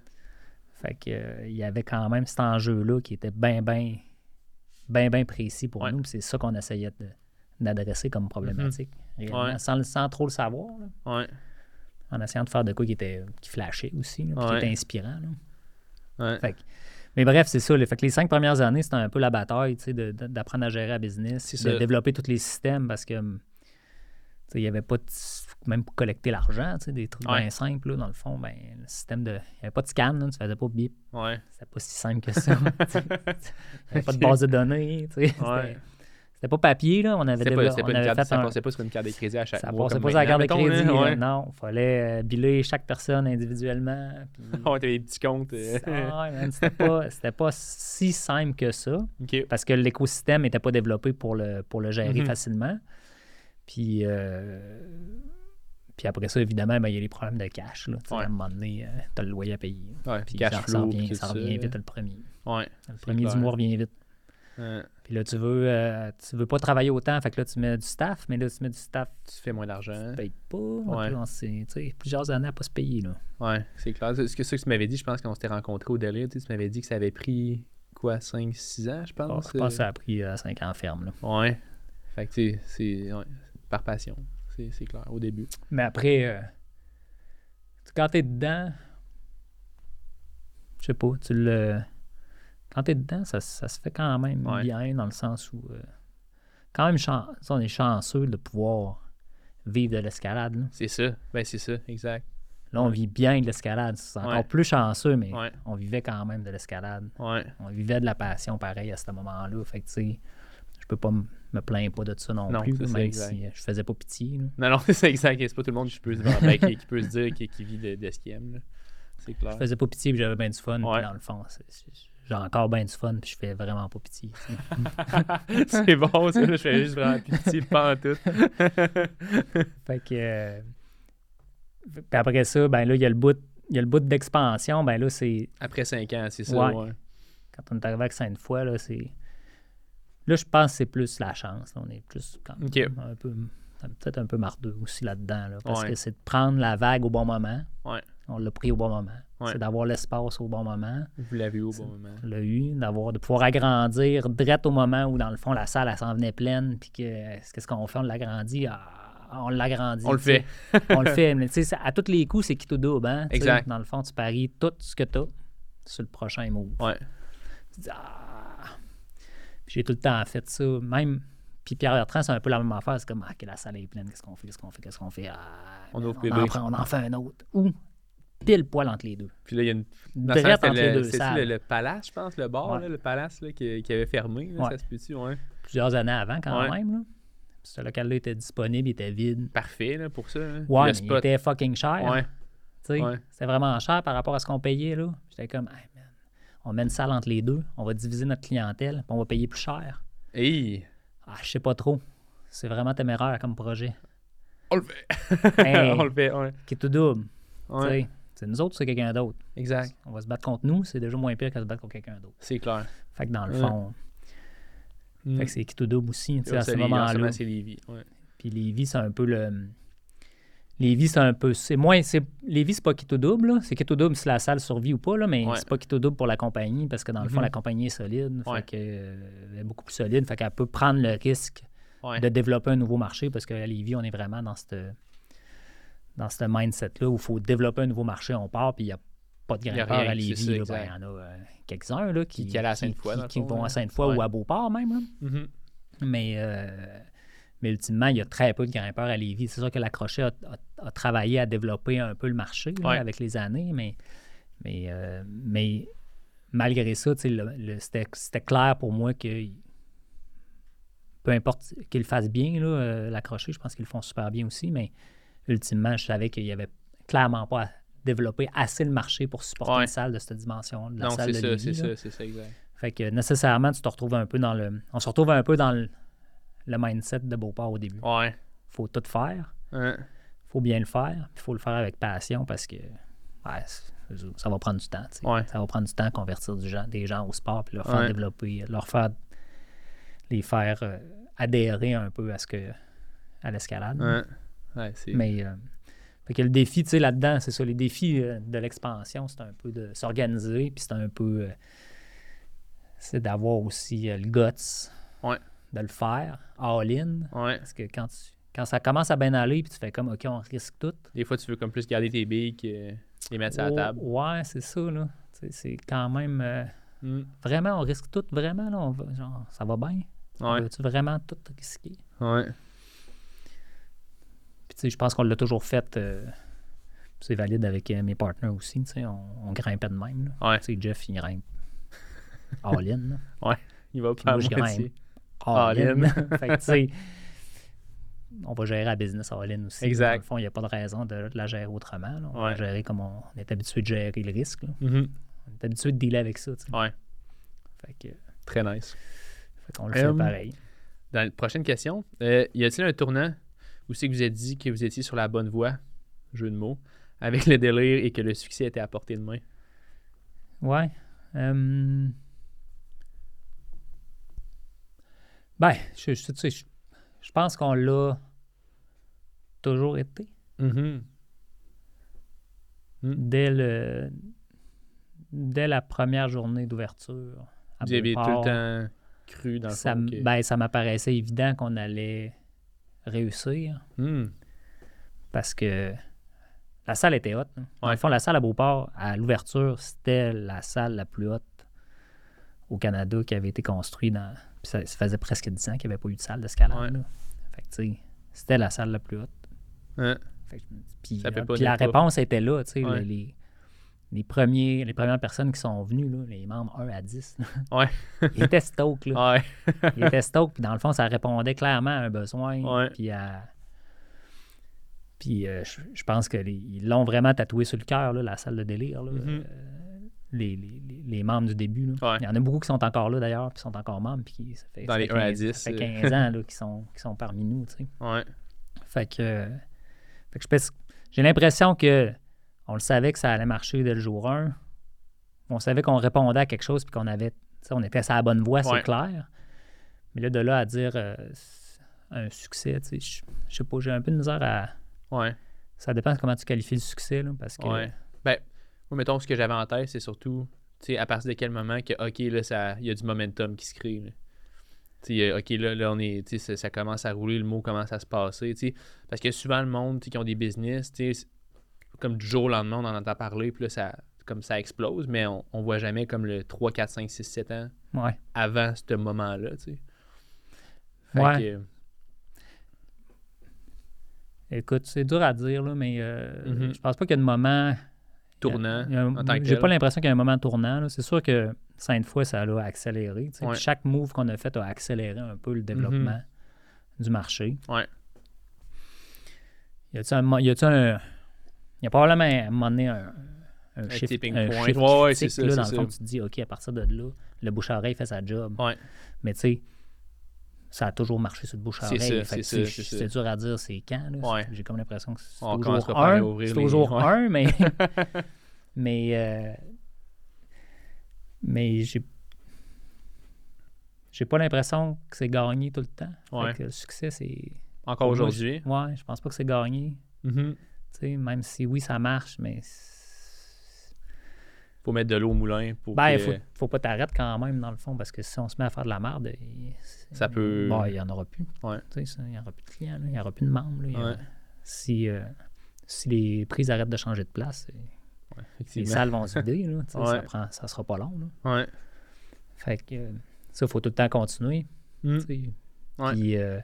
Fait que, euh, il y avait quand même cet enjeu-là qui était bien, bien, bien, bien précis pour Ouais. nous. C'est ça qu'on essayait d'adresser comme problématique. Mm-hmm. Ouais. sans, sans trop le savoir. là. Ouais. en essayant de faire de quoi qui était qui flashait aussi, là, qui était inspirant. là. Fait que- mais bref, c'est ça. là. Fait que les cinq premières années, c'était un peu la bataille d'apprendre à gérer la business, de développer tous les systèmes parce que hum, il n'y avait pas de, même pour collecter l'argent, des trucs Ouais. bien simples. là, dans le fond, ben, le système de. Il n'y avait pas de scan, là, tu faisais pas bip. Ouais. C'était pas si simple que ça. Il n'y avait pas de base de données. Ouais. C'était pas papier, là. On avait, C'était pas, développé- c'était on pas une avait carte, fait ça un- passait pas sur une carte de crédit à chaque ça mois. passait pas sur la carte de crédit. là, ouais. Non, il fallait euh, biller chaque personne individuellement. puis- Ouais, t'avais des petits comptes. euh. Ouais, c'était pas, pas si simple que ça parce que l'écosystème n'était pas développé pour le, pour le gérer Mhm. facilement. Puis, euh, puis après ça, évidemment, ben, il y a les problèmes de cash. Là, Ouais. À un moment donné, tu as le loyer à payer. Ouais, Puis cash ça, flow, puis revient, ça revient vite le premier. Ouais. Le premier clair. du mois revient vite. Puis là, tu veux, euh, tu veux pas travailler autant, fait que là, tu mets du staff, mais là, tu mets du staff, Tu fais moins d'argent. tu payes pas. Ouais. Là, on plusieurs années à pas se payer. Là. Ouais, c'est clair. C'est ce que, que tu m'avais dit, je pense, quand on s'était rencontrés au délire, tu m'avais dit que ça avait pris, quoi, 5-6 ans, je pense? je pense que ça a pris 5 ans ferme. Là. euh, Ouais. Fait que, tu sais, c'est ouais, par passion. C'est c'est clair, au début. Mais après, euh, quand t'es dedans, je sais pas, tu le. Quand t'es dedans, ça, ça se fait quand même Ouais. bien dans le sens où. euh, quand même, on est chanceux de pouvoir vivre de l'escalade. C'est ça. Ben, c'est ça, exact. Là, on Ouais. vit bien de l'escalade. C'est encore Ouais. plus chanceux, mais Ouais. on vivait quand même de l'escalade. Ouais. On vivait de la passion pareil à ce moment-là. Fait que, tu sais, peux pas me plaindre pas de ça non, Non, plus, même si euh, je faisais pas pitié. là. Non, non, c'est exact. C'est pas tout le monde qui peut se, ben, qui, qui peut se dire qui, qui vit de, de ce qu'il aime. là. C'est clair. Je faisais pas pitié puis j'avais bien du fun. puis dans le fond, j'ai encore bien du fun puis je fais vraiment pas pitié. c'est bon, ça. là, je fais juste vraiment pitié, pas en tout. fait que. euh, puis après ça, ben là, il y a le bout. Il y a le bout d'expansion, ben là, c'est Après 5 ans, c'est ça. Ouais. Ouais. quand on est arrivé avec cinq fois, là, c'est. Là, je pense que c'est plus la chance. là. On est plus quand même Ok. un peu. Peut-être un peu mardeux aussi là-dedans. là, parce Ouais. que c'est de prendre la vague au bon moment. Ouais. On l'a pris au bon moment. Ouais. C'est d'avoir l'espace au bon moment. Vous l'avez eu au bon moment. On l'a eu, d'avoir, de pouvoir agrandir direct au moment où, dans le fond, la salle, elle s'en venait pleine, puis que qu'est-ce qu'on fait? On l'agrandit. Ah, on l'agrandit. On le fait. on le fait. Mais à tous les coups, c'est qui tout double. Hein? Exact. Dans le fond, tu paries tout ce que tu as sur le prochain move. Ouais. Tu dis, ah. J'ai tout le temps fait ça. Même. Puis Pierre Bertrand, c'est un peu la même affaire. C'est comme, ah, la salle est pleine, qu'est-ce qu'on fait, qu'est-ce qu'on fait, qu'est-ce qu'on fait? Ah, on, ouvre on, en prend, on en fait un autre. Ou pile poil entre les deux. Puis là, il y a une. Drette entre les deux C'est le, le, palace, je pense, le bar, Ouais. là, le palace là, qui, qui avait fermé. Là, Ouais. Ça se peut-tu, ouais. Plusieurs années avant, quand Ouais. même. Là. Puis Ce local-là était disponible, il était vide. Parfait là, pour ça. là. Ouais, le mais il était fucking cher. Ouais. C'était vraiment cher par rapport à ce qu'on payait. là. J'étais comme, Hey, on met une salle entre les deux, on va diviser notre clientèle, puis on va payer plus cher. Hey, Ah, je sais pas trop. C'est vraiment téméraire comme projet. on le fait. Hey, on le fait, ouais. qui est tout double. ouais. C'est nous autres, c'est quelqu'un d'autre? Exact. On va se battre contre nous, c'est déjà moins pire que se battre contre quelqu'un d'autre. C'est clair. Fait que dans le fond, Mm. fait que c'est qui tout double aussi, tu sais, Ouais, à ce moment-là. Puis Lévis, c'est un peu le. Lévis, c'est un peu. C'est moins. C'est... Lévis, c'est pas Quito double, là. C'est Quito double si la salle survit ou pas, là, mais Ouais. c'est pas Quito double pour la compagnie parce que dans le fond, Mhm. la compagnie est solide. Ouais. Fait que, euh, elle est beaucoup plus solide. Fait qu'elle peut prendre le risque Ouais. de développer un nouveau marché parce qu'à Lévis, on est vraiment dans cette, dans ce mindset-là où il faut développer un nouveau marché, on part, puis il n'y a pas de grimpeurs à Lévis. Ben. Il y en a euh, quelques-uns là, qui, Qui- qui à qui fond, vont à Sainte-Foy ou à Beauport même. là. Mhm. Mais, euh, mais ultimement, il y a très peu de grimpeurs à Lévis. C'est sûr que la Crochet a, a- a travaillé à développer un peu le marché là, Ouais. avec les années, mais, mais, euh, mais malgré ça, le- le- c'était clair pour moi que peu importe qu'ils le fassent bien, euh, la Crochet, je pense qu'ils le font super bien aussi, mais ultimement, je savais qu'il n'y avait clairement pas à développer assez le marché pour supporter Ouais. une salle de cette dimension, de la Non, salle c'est de c'est ça, c'est ça, exact. Fait que nécessairement, tu te retrouves un peu dans le. On se retrouve un peu dans le, le mindset de Beauport au début. Ouais. faut tout faire, Hein. faut bien le faire, puis faut le faire avec passion parce que ouais, ça va prendre du temps. Ouais. Ça va prendre du temps à convertir du gens, des gens au sport, puis leur faire Ouais. développer, leur faire les faire euh, adhérer un peu à ce que à l'escalade. Ouais. Mais euh, fait que le défi, tu sais, là-dedans, c'est ça, les défis euh, de l'expansion, c'est un peu de s'organiser, puis c'est un peu euh, c'est d'avoir aussi euh, le guts Ouais. De le faire, all-in. Ouais. Parce que quand, tu- quand ça commence à bien aller, puis tu fais comme, OK, on risque tout. Des fois, tu veux comme plus garder tes billes que les mettre sur la Oh, table. Ouais, c'est ça, là. C'est quand même. euh, Mm. vraiment, on risque tout, vraiment, là. on va- genre, ça va bien. Ouais. Veux-tu vraiment tout risquer? Ouais. Puis, tu sais, je pense qu'on l'a toujours fait. euh, c'est valide avec euh, mes partenaires aussi. Tu sais, on, on grimpait de même. Là. Ouais. Tu sais, Jeff, il grimpe all-in. là. Il va pas à moi, je moitié. All-in. All-in. fait que, tu sais, on va gérer la business all-in aussi. Exact. Dans le fond, il n'y a pas de raison de, la gérer autrement. là. On va gérer comme on, on est habitué de gérer le risque. Mhm. On est habitué de dealer avec ça. Ouais. Fait que, Très nice. fait qu'on le Hum. fait pareil. Dans la prochaine question, euh, y a-t-il un tournant où c'est que vous avez dit que vous étiez sur la bonne voie, jeu de mots, avec le délire et que le succès était à portée de main? Ouais. Euh, Ben, je, je- tu sais, je- je pense qu'on l'a toujours été. Mhm. Dès, le, dès la première journée d'ouverture. Vous avez tout le temps cru dans le ça, fond ben, ça m'apparaissait évident qu'on allait réussir Hmm. parce que la salle était haute. hein. Dans le fond, la salle à Beauport, à l'ouverture, c'était la salle la plus haute au Canada qui avait été construite dans. Puis ça, ça faisait presque 10 ans qu'il n'y avait pas eu de salle d'escalade. Ouais. Fait que, tu sais, c'était la salle la plus haute. Fait que- puis Ça fait euh, puis la réponse était là, tu sais, Ouais. les, premiers, les premières personnes qui sont venues, là, les membres 1 à 10, là, Ouais. ils étaient stoked. Là. Ils étaient stoked, puis dans le fond, ça répondait clairement à un besoin. Puis à. Puis euh, je, je pense qu'ils l'ont vraiment tatoué sur le cœur, la salle de délire. là. Mhm. Euh, les, les- les- membres du début. là. Ouais. Il y en a beaucoup qui sont encore là d'ailleurs, qui sont encore membres. Puis qui- ça fait, Dans ça les fait 1 à 15 10, Ça fait euh. 15 ans là, qui, sont, qui sont parmi nous. tu sais. Ouais. Fait que, euh, fait que j'ai l'impression que on le savait que ça allait marcher dès le jour 1. On savait qu'on répondait à quelque chose puis qu'on avait, on était sur la bonne voie, Ouais. c'est clair. Mais là, de là à dire euh, un succès, tu sais, je je sais pas, j'ai un peu de misère à. Ouais. Ça dépend de comment tu qualifies le succès, là, parce que. Ouais. Ben, moi, mettons, ce que j'avais en tête, c'est surtout, tu sais, à partir de quel moment que, OK, là, il y a du momentum qui se crée. là. Tu sais, OK, là, là, on est, ça, ça commence à rouler, le mot commence à se passer. Parce que souvent, le monde, qui ont des business, tu sais, c'est- comme du jour au lendemain, on en entend parler, puis là, ça, comme ça explose, mais on, on voit jamais comme le 3, 4, 5, 6, 7 ans Ouais. avant ce moment-là, ouais. Écoute, c'est dur à dire, là, mais euh, mm-hmm. je pense pas qu'il y a de moment tournant J'ai pas l'impression qu'il y a un moment tournant. C'est sûr que cinq fois, ça a accéléré. Chaque move qu'on a fait a accéléré un peu le développement mm-hmm. du marché. Ouais. Y a-tu un. Y a un. Il y a probablement à un moment donné un, un, un shift, tipping un point. ouais, ouais, c'est ça. Là, dans le fond, tu te dis, OK, à partir de là, le bouche-oreille fait sa job. Ouais. Mais tu sais, ça a toujours marché sur le bouche-oreille. C'est dur à dire c'est quand. Ouais. J'ai comme l'impression que c'est toujours un. C'est toujours un, mais. mais. Euh... Mais j'ai. J'ai pas l'impression que c'est gagné tout le temps. Ouais. Que le succès, c'est. Encore aujourd'hui? Ouais, je pense pas que c'est gagné. Mm Même si oui, ça marche, mais faut mettre de l'eau au moulin pour. Ben, il faut, faut pas t'arrêter quand même, dans le fond, parce que si on se met à faire de la merde, ça peut. Bon, il n'y en aura plus. Ouais. Il n'y aura plus de clients, il n'y aura plus de membres. si, euh, si les prises arrêtent de changer de place, les salles vont se vider. Là, ça, prend, ça sera pas long. Là. Ouais. Fait que ça, il faut tout le temps continuer. Mm. Puis, euh,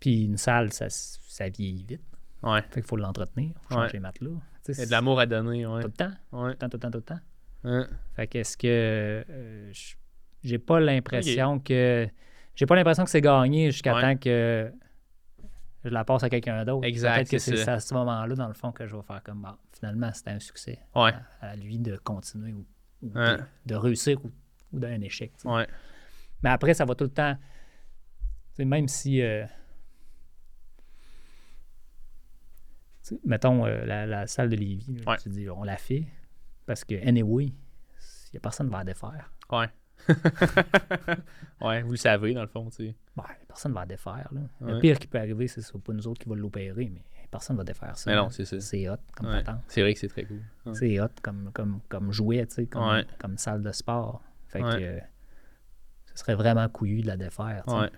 puis une salle, ça, ça vieillit vite. Ouais. Fait qu'il faut l'entretenir, faut changer les matelas. Il y a de l'amour à donner, ouais. Tout le temps. Ouais. Tout le temps, tout le temps, tout le temps. Ouais. Fait qu'est-ce que euh, j'ai pas l'impression que j'ai pas l'impression que c'est gagné jusqu'à temps que je la passe à quelqu'un d'autre. Exact. Peut-être que c'est à ce moment-là, dans le fond, que je vais faire comme bon, finalement, c'était un succès. Ouais. À, lui de continuer ou, de, réussir ou, d'un échec. Ouais. Mais après, ça va tout le temps. Même si euh, mettons, euh, la, salle de Lévis, tu dis, on la fait parce que, anyway, il n'y a personne qui va la défaire. Ouais. ouais, vous le savez, dans le fond, tu sais. Ouais, personne ne va la défaire. Là. Le pire qui peut arriver, c'est pas nous autres qui va l'opérer, mais personne ne va défaire ça. Mais non, c'est ça. C'est hot comme ouais. C'est vrai que c'est très cool. C'est hot comme, comme, comme jouet, tu sais, comme, comme salle de sport. Fait que ce serait vraiment couillu de la défaire. Ouais,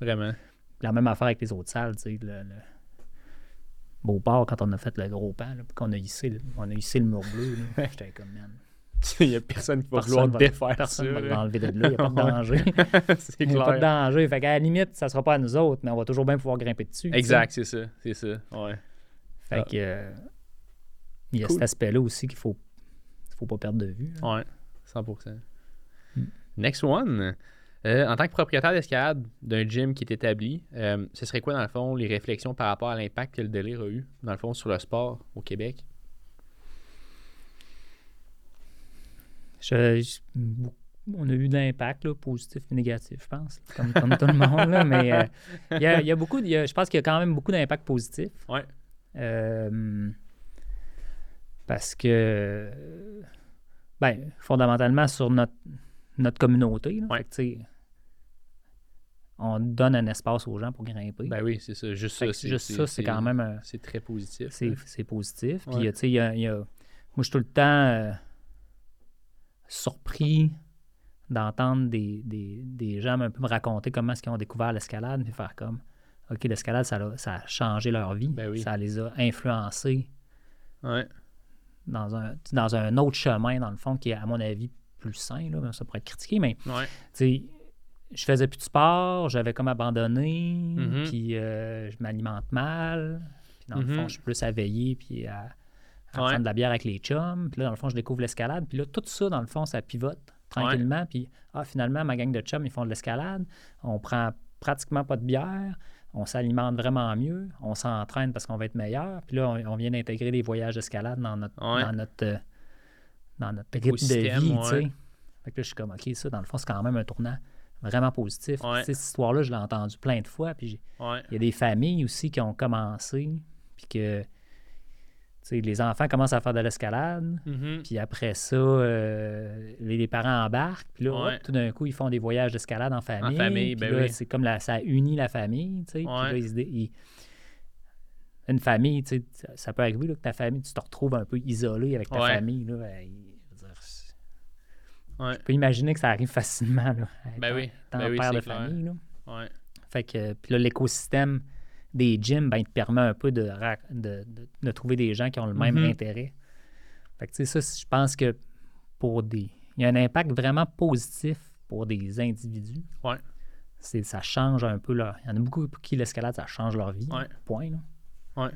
vraiment. La même affaire avec les autres salles, tu sais. Le, Beauport, quand on a fait le gros pan, qu'on a hissé, on a hissé le mur bleu, j'étais comme, man. Il n'y a personne qui va vouloir défaire personne ça. Personne va l'enlever de là, il n'y a pas de danger. c'est Il n'y a pas de danger. Fait qu'à la limite, ça ne sera pas à nous autres, mais on va toujours bien pouvoir grimper dessus. Exact, c'est ça. C'est ça. Ouais. Fait ah. que. Euh, il y a cet aspect-là aussi qu'il ne faut, faut pas perdre de vue. Oui, 100%. Hmm. Next one. Euh, en tant que propriétaire d'escalade d'un gym qui est établi, euh, ce serait quoi, dans le fond, les réflexions par rapport à l'impact que le délire a eu, dans le fond, sur le sport au Québec? on a eu de l'impact, positif et négatif, je pense, comme, tout le monde. mais euh, il y, a, beaucoup, je pense qu'il y a quand même beaucoup d'impact positif. Oui. parce que, ben, fondamentalement, sur notre, notre communauté. On donne un espace aux gens pour grimper. Ben oui, c'est ça. Juste ça, juste ça, c'est quand même. c'est très positif. C'est positif. Puis, tu sais, il y a, moi, je suis tout le temps euh, surpris d'entendre des, des, des, gens un peu me raconter comment est-ce qu'ils ont découvert l'escalade, puis faire comme, OK, l'escalade, ça, ça, a changé leur vie. Ben ça les a influencés ouais. dans, un, dans un autre chemin, dans le fond, qui est, à mon avis, plus sain, là, ça pourrait être critiqué, mais je faisais plus de sport, j'avais comme abandonné, mm-hmm. puis euh, je m'alimente mal, puis dans le fond, mm-hmm. je suis plus à veiller, puis à, prendre de la bière avec les chums, puis là, dans le fond, je découvre l'escalade, puis là, tout ça, dans le fond, ça pivote tranquillement, puis ah, finalement, ma gang de chums, ils font de l'escalade, on prend pratiquement pas de bière, on s'alimente vraiment mieux, on s'entraîne parce qu'on va être meilleur, puis là, on, vient d'intégrer les voyages d'escalade dans notre, dans notre euh, dans notre rythme de vie. Fait que là, je suis comme, OK, ça, dans le fond, c'est quand même un tournant vraiment positif. Cette histoire-là, je l'ai entendue plein de fois. Puis il y a des familles aussi qui ont commencé, puis que les enfants commencent à faire de l'escalade, mm-hmm. puis après ça, euh, les, parents embarquent, puis là, tout d'un coup, ils font des voyages d'escalade en famille. En famille, ben oui. C'est comme la, ça unit la famille, tu sais. Puis là, ils, une famille, tu sais, ça peut arriver que ta famille, tu te retrouves un peu isolé avec ta famille. Là, ben, je peux imaginer que ça arrive facilement. Là, ben oui. ben oui, père de famille. Là. Fait que, puis là, l'écosystème des gyms, ben, il te permet un peu de, de, de, trouver des gens qui ont le même mm-hmm. intérêt. Fait que, tu sais, ça, je pense que pour des. Il y a un impact vraiment positif pour des individus. Ouais. ça change un peu leur. Il y en a beaucoup pour qui l'escalade, ça change leur vie. Point. Là. Ouais.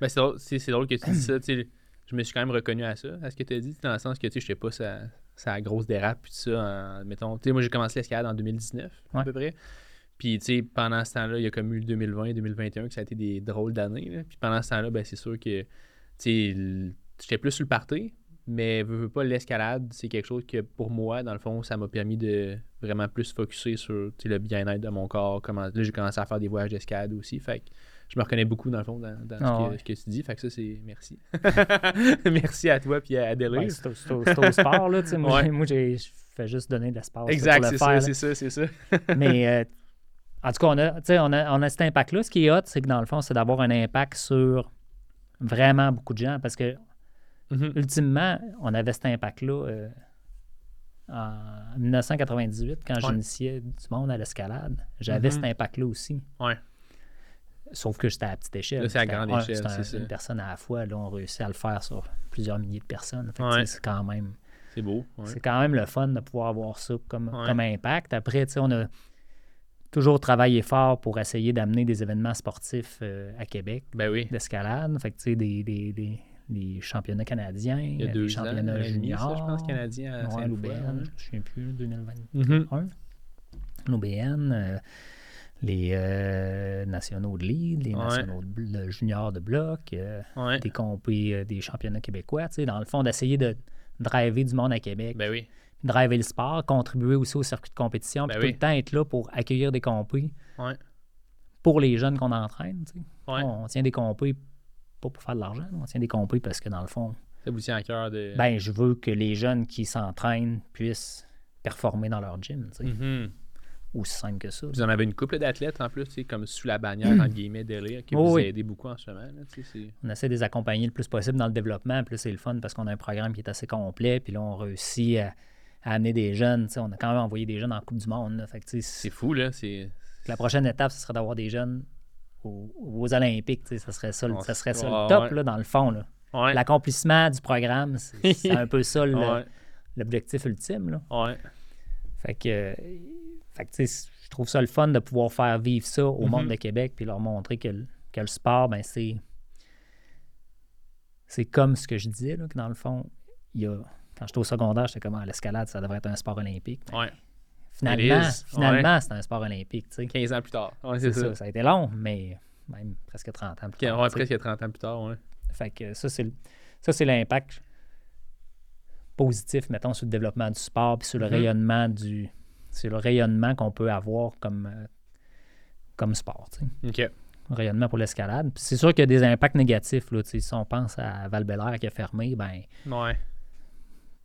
Ben, c'est drôle, c'est, drôle que tu dis ça. Je me suis quand même reconnu à ça, à ce que tu as dit, dans le sens que je sais pas, ça, ça grosse dérape, puis tout ça. mettons, moi, j'ai commencé l'escalade en 2019, à peu près. Puis, tu sais, pendant ce temps-là, il y a comme eu 2020 et 2021 que ça a été des drôles d'années. Puis pendant ce temps-là, ben, c'est sûr que, tu sais, j'étais plus sur le party, mais veux, pas l'escalade, c'est quelque chose que pour moi, dans le fond, ça m'a permis de vraiment plus focuser sur le bien-être de mon corps. Comment, là, j'ai commencé à faire des voyages d'escalade aussi. Fait que je me reconnais beaucoup, dans le fond, dans, ah ce, que, tu dis. Fait que ça, c'est merci. merci à toi puis à Adèle. c'est au, sport, là. Moi, moi j'ai fait juste donner de l'espace. Exact, c'est ça, c'est ça, c'est ça. mais euh, en tout cas, on a, on a, on a cet impact-là. Ce qui est hot, c'est que dans le fond, c'est d'avoir un impact sur vraiment beaucoup de gens parce que Mm-hmm. Ultimement, on avait cet impact-là euh, en 1998, quand j'initiais du monde à l'escalade. J'avais mm-hmm. cet impact-là aussi. Sauf que j'étais à petite échelle. c'est à grande échelle, c'est ça. Une personne à la fois. Là, on réussit à le faire sur plusieurs milliers de personnes. C'est quand même... C'est beau. C'est quand même le fun de pouvoir avoir ça comme, comme impact. Après, on a toujours travaillé fort pour essayer d'amener des événements sportifs euh, à Québec ben oui. d'escalade. Fait que, des, des, des, les championnats canadiens, les championnats juniors. je pense, canadiens à Saint-Louis. je ne me souviens plus, 2021. L'OBN, euh, les euh, nationaux de lead, les nationaux de, juniors de bloc, euh, des compés, des championnats québécois. Dans le fond, d'essayer de driver du monde à Québec. Ben oui. Driver le sport, contribuer aussi au circuit de compétition, ben puis tout le temps être là pour accueillir des compés pour les jeunes qu'on entraîne. On, tient des compés pas pour faire de l'argent, on tient des compris parce que dans le fond. Ça vous tient à cœur de. Ben, je veux que les jeunes qui s'entraînent puissent performer dans leur gym. Aussi simple que ça. Vous en avez une couple d'athlètes en plus, comme sous la bannière, entre guillemets, d'élire, qui vous a aidé beaucoup en ce moment. on essaie de les accompagner le plus possible dans le développement. Puis c'est le fun parce qu'on a un programme qui est assez complet. Puis là, on réussit à, amener des jeunes. on a quand même envoyé des jeunes en Coupe du Monde. C'est fou, là. La prochaine étape, ce serait d'avoir des jeunes aux, Olympiques. Ça serait ça, ça, serait ça le top, là, dans le fond. L'accomplissement du programme, c'est un peu ça l'objectif ultime. Là. Fait que, fait je trouve ça le fun de pouvoir faire vivre ça au monde mm-hmm. de Québec puis leur montrer que, que le sport, ben, c'est. C'est comme ce que je disais, là, que dans le fond, il y a, quand j'étais au secondaire, j'étais comme à ah, l'escalade, ça devrait être un sport olympique. Finalement, finalement c'est un sport olympique. 15 ans plus tard. c'est ça. ça. a été long, mais même presque 30 ans plus tard. Ouais, presque 30 ans plus tard, ouais. Fait que ça, c'est l'impact positif, mettons, sur le développement du sport puis sur le mm-hmm. rayonnement du. Sur le rayonnement qu'on peut avoir comme, euh, comme sport. OK. Rayonnement pour l'escalade. C'est sûr qu'il y a des impacts négatifs. Là, si on pense à val qui a fermé, ben. Ouais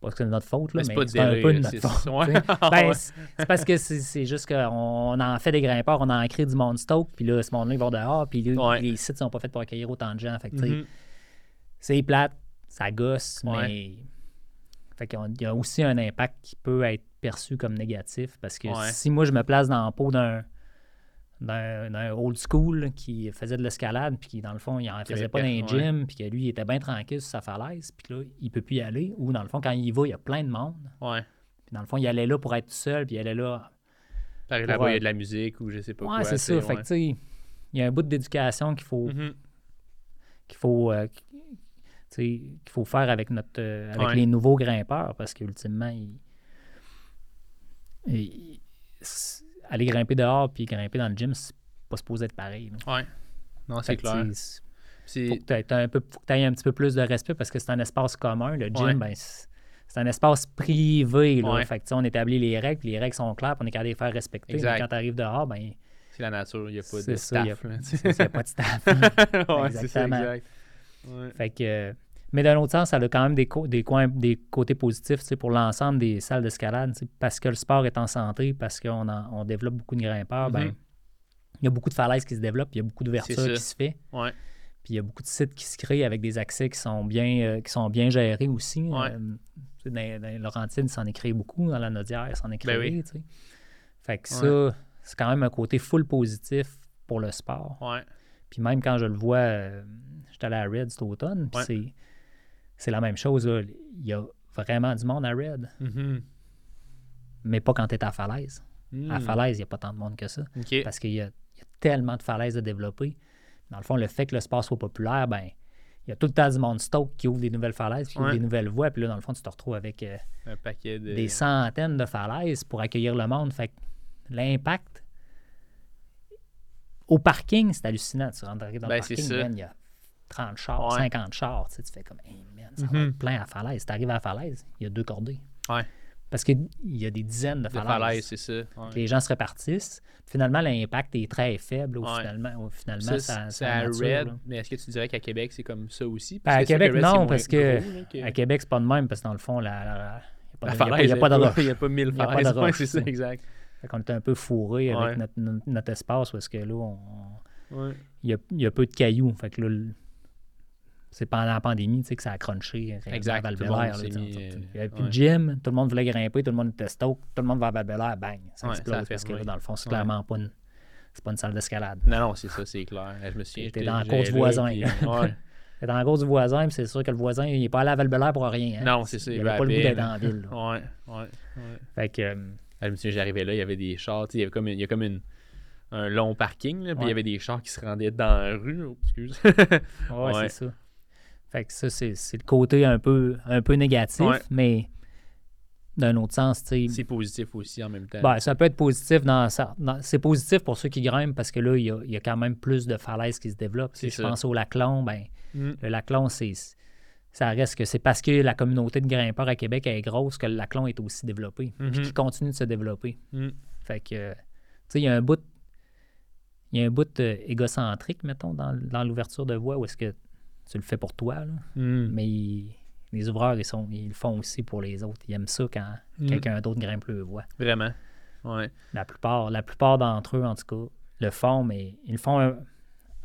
parce que c'est notre faute, là, mais, c'est un peu de notre faute. Ben, c'est parce que c'est juste qu'on en fait des grimpeurs, on en crée du monde stock, puis là, ce monde-là, ils vont dehors, puis les sites sont pas faits pour accueillir autant de gens. Fait mm-hmm. C'est plate, ça gosse, mais. Fait qu'il y a aussi un impact qui peut être perçu comme négatif, parce que si moi, je me place dans le pot d'un d'un old school qui faisait de l'escalade, puis qui, dans le fond, il n'en faisait pas dans les gym, puis que lui, il était bien tranquille sur sa falaise, puis là, il peut plus y aller. Ou, dans le fond, quand il y va, il y a plein de monde. Ouais. Puis, dans le fond, il allait là pour être tout seul, puis il allait là. Par là-bas, il y a de la musique, ou je sais pas ouais, quoi. c'est ça. Fait que, tu sais, il y a un bout d'éducation qu'il faut. Mm-hmm. qu'il faut. Euh, qu'il faut faire avec notre euh, avec les nouveaux grimpeurs parce qu'ultimement, il, aller grimper dehors puis grimper dans le gym, c'est pas supposé être pareil. Oui. Non, c'est clair. Faut que tu aies un petit peu plus de respect parce que c'est un espace commun. Le gym, ben, c'est un espace privé. Là. Fait que, on établit les règles, les règles sont claires, on est capable de les faire respecter. Mais quand tu arrives dehors, ben. C'est la nature, il n'y a pas de staff. Il n'y a, pas de staff. Exactement. exact. Fait que. Mais d'un autre sens, ça a quand même des, des, coins, des côtés positifs pour l'ensemble des salles d'escalade. Parce que le sport est en santé, parce qu'on on développe beaucoup de grimpeurs, ben, mm-hmm. il y a beaucoup de falaises qui se développent, il y a beaucoup d'ouvertures qui se fait. Puis il y a beaucoup de sites qui se créent avec des accès qui sont bien, euh, qui sont bien gérés aussi. Ouais. Euh, dans, dans Laurentine, s'en est créé beaucoup. Dans la Nodière, s'en est ben créé. Fait que ça, c'est quand même un côté full positif pour le sport. Puis même quand je le vois, euh, j'étais allé à Red cet automne, puis c'est c'est la même chose. Il y a vraiment du monde à Red. Mm-hmm. Mais pas quand tu es à falaise. À hmm. Falaise, il n'y a pas tant de monde que ça. Parce qu'il y, a tellement de falaises à développer. Dans le fond, le fait que le sport soit populaire, ben il y a tout le temps du monde stock qui ouvre des nouvelles falaises, qui ouvre des nouvelles voies. Puis là, dans le fond, tu te retrouves avec euh, un paquet de... des centaines de falaises pour accueillir le monde. Fait l'impact au parking, c'est hallucinant. Tu rentres dans le ben, parking, il y a 30 chars, 50 chars. Tu, sais, tu fais comme, hey, man, ça va mhm. être plein à falaise. Tu arrives à la falaise, il y a deux cordées. Ouais. Parce qu'il y a des dizaines de falaises. c'est ça. Les gens se répartissent. Finalement, l'impact est très faible. finalement, finalement, ça, c'est à Red. Mais est-ce que tu dirais qu'à Québec, c'est comme ça aussi? Ben, à Québec, non, parce que, à Québec, c'est pas de même, parce que dans le fond, la, il n'y a, pas de roche. Il n'y a pas mille falaises. c'est ça, exact. On est un peu fourré avec notre, notre, espace parce que là, on, il, y a, il, y a, peu de cailloux. Fait que là, c'est pendant la pandémie tu sais, que ça a crunché. Euh, exact. il n'y avait plus de gym, tout le monde voulait grimper, tout le monde était stoke, tout le monde va à val bang, ça explose parce que là, dans le fond, c'est clairement pas une, c'est pas une salle d'escalade. Non, non, c'est ça, c'est clair. Je me suis T'es dans la cour du voisin. T'es dans la cour du voisin, c'est sûr que le voisin, il n'est pas allé à val pour rien. Hein. Non, c'est ça. Il n'avait pas le goût d'être la ville. Ouais, ouais, Fait que... Euh, je me suis j'arrivais là, il y avait des chars, il y avait comme, il y a comme une un long parking, là, puis il y avait des chars qui se rendaient dans la rue. Oh, excuse. ouais, c'est ça. Fait que ça, c'est, le côté un peu, un peu négatif, mais d'un autre sens, tu C'est positif aussi en même temps. Ben, ça peut être positif dans, c'est positif pour ceux qui grimpent parce que là, il y a, quand même plus de falaises qui se développent. Si je pense au Laclon, ben, mm. le Laclon, c'est ça reste que c'est parce que la communauté de grimpeurs à Québec est grosse que le Laclon est aussi développé, et mm-hmm. qui continue de se développer. Mm. Fait que, tu sais, il y a un bout, il y a un bout euh, égocentrique, mettons, dans, dans l'ouverture de voie où est-ce que tu le fais pour toi, hmm. mais les ouvreurs, ils, sont, ils le font aussi pour les autres. Ils aiment ça quand hmm. quelqu'un d'autre grimpe le voie. Vraiment. Ouais. La plupart, la plupart d'entre eux, en tout cas, le font, mais ils le font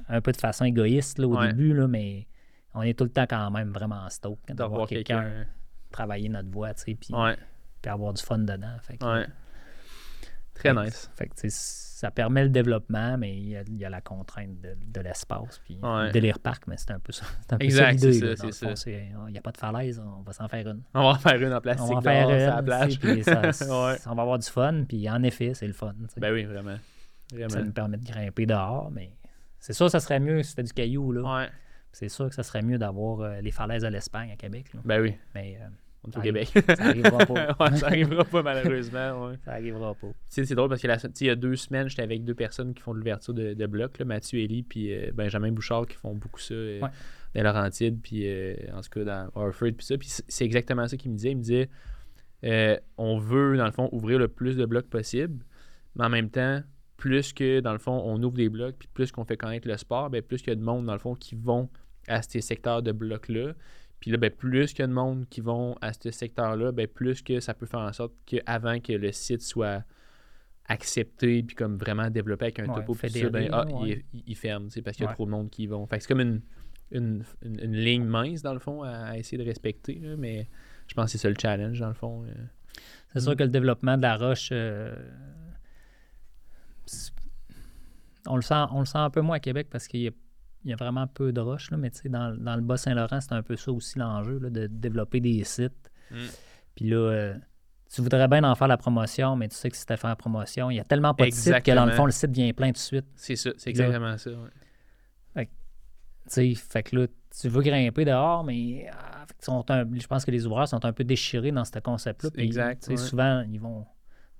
un, peu de façon égoïste au début, là, mais on est tout le temps quand même vraiment stoked d'avoir quelqu'un travailler notre voix, tu sais, puis, avoir du fun dedans. Fait Très nice. Fait que, ça permet le développement, mais il y a, la contrainte de, l'espace. Puis ouais. délire parc, mais c'est un peu ça. Un peu exact, c'est ça. c'est ça. Il n'y a pas de falaise, on va s'en faire une. On va en faire une en plastique. On va en faire une, la plage. Puis On va avoir du fun, puis en effet, c'est le fun. Ben oui, vraiment. vraiment. Ça nous permet de grimper dehors, mais c'est sûr ça serait mieux si c'était du caillou. Là. Ouais. C'est sûr que ça serait mieux d'avoir euh, les falaises à l'Espagne, à Québec. Ben oui. Mais euh, on est au Québec. ça arrivera pas. ça arrivera pas, malheureusement. Ouais. Ça arrivera pas. C'est drôle parce qu'il y a deux semaines, j'étais avec deux personnes qui font de l'ouverture de, de blocs, Mathieu Elie puis euh, Benjamin Bouchard qui font beaucoup ça euh, dans Laurentide, puis euh, en tout cas dans Harford, puis ça. Puis c'est exactement ça qu'il me disait. Il me disait on veut, dans le fond, ouvrir le plus de blocs possible, mais en même temps, plus que, dans le fond, on ouvre des blocs, puis plus qu'on fait connaître le sport, ben, plus qu'il y a de monde, dans le fond, qui vont à ces secteurs de blocs-là. Puis là, ben, plus qu'il y a de monde qui vont à ce secteur-là, ben, plus que ça peut faire en sorte qu'avant que le site soit accepté puis comme vraiment développé avec un topo puis ça, ben, ah, il, ferme, parce qu'il y a trop de monde qui y vont. Fait que c'est comme une, une, une, ligne mince, dans le fond, à, essayer de respecter, mais je pense que c'est ça le challenge, dans le fond. Euh. C'est sûr que le développement de la roche, euh, on, le sent, on le sent un peu moins à Québec parce qu'il y a il y a vraiment peu de roches, là, mais dans, dans le Bas-Saint-Laurent, c'est un peu ça aussi l'enjeu, de développer des sites. Mm. Puis là, euh, tu voudrais bien en faire la promotion, mais tu sais que si tu faire la promotion, il y a tellement pas de sites que dans le fond, le site vient plein tout de suite. C'est ça, c'est exactement ça. Ouais. Fait, fait, que là, tu veux grimper dehors, mais ah, je pense que les ouvreurs sont un peu déchirés dans ce concept-là. Exact. Souvent, ils vont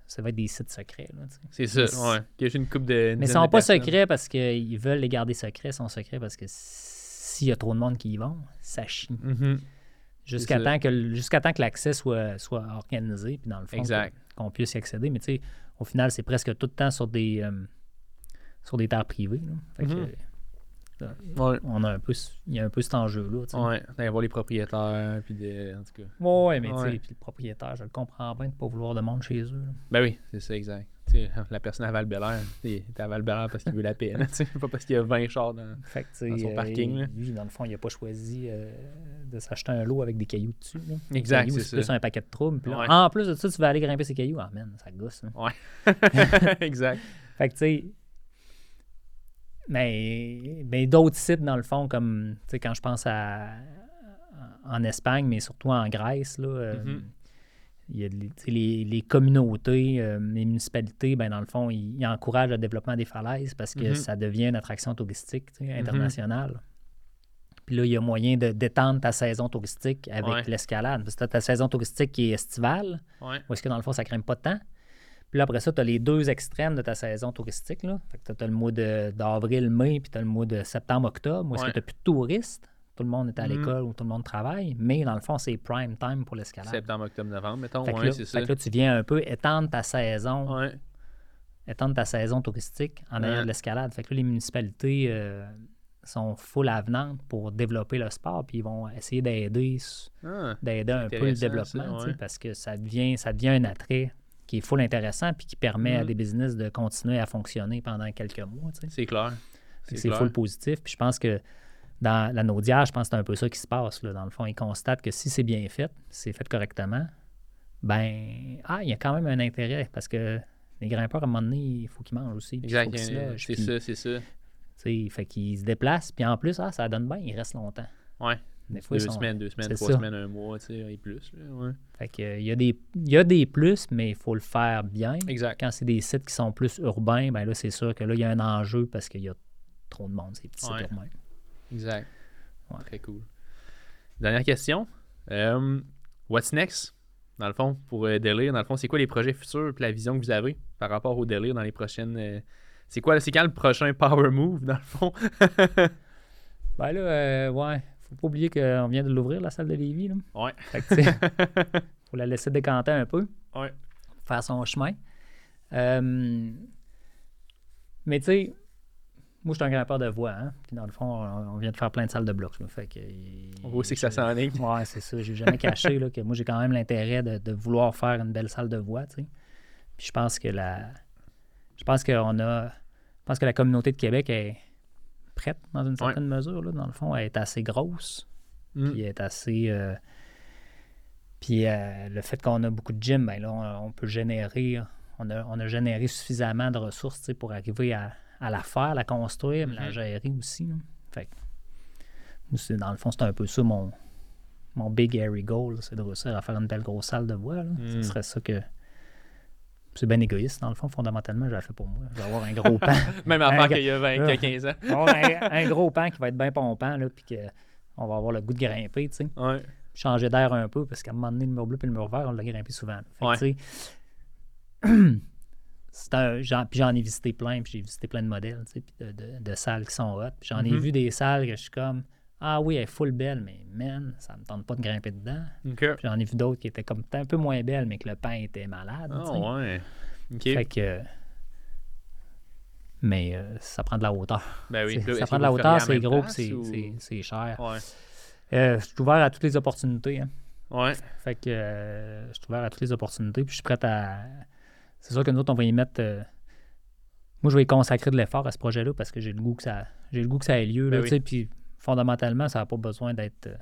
ça va être des sites secrets. C'est ça, ouais. Il y a une coupe de. Mais ils sont pas secrets parce qu'ils veulent les garder secrets, ils sont secrets parce que s'il y a trop de monde qui y vont, ça chie. Mm-hmm. Jusqu'à temps, que, jusqu'à temps que l'accès soit, soit organisé, puis dans le fond, qu'on puisse y accéder. Mais tu sais, au final, c'est presque tout le temps sur des, euh, sur des terres privées. Fait que, On a un peu, il y a un peu cet enjeu-là. Oui, d'aller voir les propriétaires, puis des, en tout cas. Oui, mais tu sais, puis le propriétaire, je le comprends bien de ne pas vouloir de monde chez eux. Ben oui, c'est ça, exact. la personne à val il est à val parce qu'il veut la paix, pas parce qu'il y a 20 chars dans, son parking. Euh, lui, dans le fond, il n'a pas choisi euh, de s'acheter un lot avec des cailloux dessus. Exact, c'est plus un paquet de troubles. En plus de ça, tu vas aller grimper ces cailloux. Ah, man, ça gosse. Ouais, exact. Fait que, tu sais, mais, mais d'autres sites, dans le fond, comme quand je pense à en Espagne, mais surtout en Grèce, là, euh, il y a les, communautés, euh, les municipalités, ben, dans le fond, ils, encouragent le développement des falaises parce que mm-hmm. ça devient une attraction touristique mm-hmm. internationale. Puis là, il y a moyen d'étendre ta saison touristique avec l'escalade. Parce que tu as ta saison touristique qui est estivale, ouais. où est-ce que dans le fond, ça ne pas de temps. Puis là, après ça, tu as les deux extrêmes de ta saison touristique. Là. Fait que tu as, le mois d'avril, mai, puis tu as le mois de septembre, octobre, où est-ce que tu n'as plus de touristes. Tout le monde est à mm-hmm. l'école ou tout le monde travaille, mais dans le fond, c'est prime time pour l'escalade. Septembre, octobre, novembre, mettons. Fait là, c'est ça. Fait que là, tu viens un peu étendre ta saison. Étendre ta saison touristique en ayant de l'escalade. Fait que là, les municipalités euh, sont full avenantes pour développer le sport, puis ils vont essayer d'aider ah, d'aider un peu le développement, parce que ça devient, ça devient un attrait qui est full intéressant puis qui permet à mm-hmm. des business de continuer à fonctionner pendant quelques mois. C'est clair. C'est full positif. Puis je pense que dans la Naudière, je pense que c'est un peu ça qui se passe. Là. Dans le fond, ils constatent que si c'est bien fait, si c'est fait correctement, ben, ah, il y a quand même un intérêt parce que les grimpeurs, à un moment donné, il faut qu'ils mangent aussi. Exact, c'est ça, c'est ça. Fait qu'ils se déplacent, puis en plus, ah, ça donne bien, ils restent longtemps. Ouais. Des fois, deux semaines, deux semaines, trois semaines, un mois, tu sais, et plus. ouais. Fait que, il, y a des, il y a des plus, mais il faut le faire bien. Exact. Quand c'est des sites qui sont plus urbains, ben là, c'est sûr que là, il y a un enjeu parce qu'il y a trop de monde, ces petits sites urbains. Exact. Très cool. Dernière question. Euh, what's next? Dans le fond, pour euh, Délire, dans le fond, c'est quoi les projets futurs et la vision que vous avez par rapport au Délire dans les prochaines. Euh, c'est quoi, c'est quand le prochain Power Move, dans le fond? ben là, euh, ouais. Faut pas oublier qu'on vient de l'ouvrir, la salle de Lévis. Là. Ouais. Fait faut la laisser décanter un peu. Ouais. Faire son chemin. mais tu sais, moi, je suis un grimpeur de voix. Hein? Puis dans le fond, on, vient de faire plein de salles de blocs. Fait que, on voit aussi que ça s'enligne. Ouais, c'est ça. J'ai jamais caché là, que moi, j'ai quand même l'intérêt de, vouloir faire une belle salle de voix. Puis je pense que la. Je pense qu'on a. Je pense que la communauté de Québec est prête dans une certaine mesure. Là, dans le fond, elle est assez grosse. Mm. Puis elle est assez. Euh, puis euh, le fait qu'on a beaucoup de gyms, ben là, on, peut générer. On a, on a généré suffisamment de ressources pour arriver à à la faire, la construire, mais la mhm. gérer aussi. Fait que, dans le fond, c'est un peu ça mon, mon big airy goal, c'est de réussir à faire une belle grosse salle de voix. Ce mhm. serait ça que. C'est bien égoïste, dans le fond, fondamentalement, je l'ai fait pour moi. Je vais avoir un gros pan. Même avant qu'il y a 20, 15 ans. un, gros pan qui va être bien pompant, là, puis qu'on va avoir le goût de grimper, tu sais. Ouais. Changer d'air un peu, parce qu'à un moment donné, le mur bleu et le mur vert, on l'a grimpé souvent. Fait puis j'en ai visité plein, puis j'ai visité plein de modèles, tu sais, de, de, salles qui sont. Puis j'en ai mm-hmm. vu des salles que je suis comme, ah oui, elle est full belle, mais man, ça me tente pas de grimper dedans. Puis j'en ai vu d'autres qui étaient comme un peu moins belles, mais que le pain était malade. Ah ouais. Fait que. Mais euh, ça prend de la hauteur. Ben oui. Ça prend de la hauteur, c'est gros, c'est c'est cher. Ouais. Euh, je suis ouvert à toutes les opportunités. Hein. Ouais. Fait que euh, je suis ouvert à toutes les opportunités, puis je suis prêt à c'est sûr que nous autres, on va y mettre. Moi, je vais y consacrer de l'effort à ce projet-là parce que j'ai le goût que ça, j'ai le goût que ça ait lieu. Ben puis fondamentalement, ça n'a pas besoin d'être. Euh,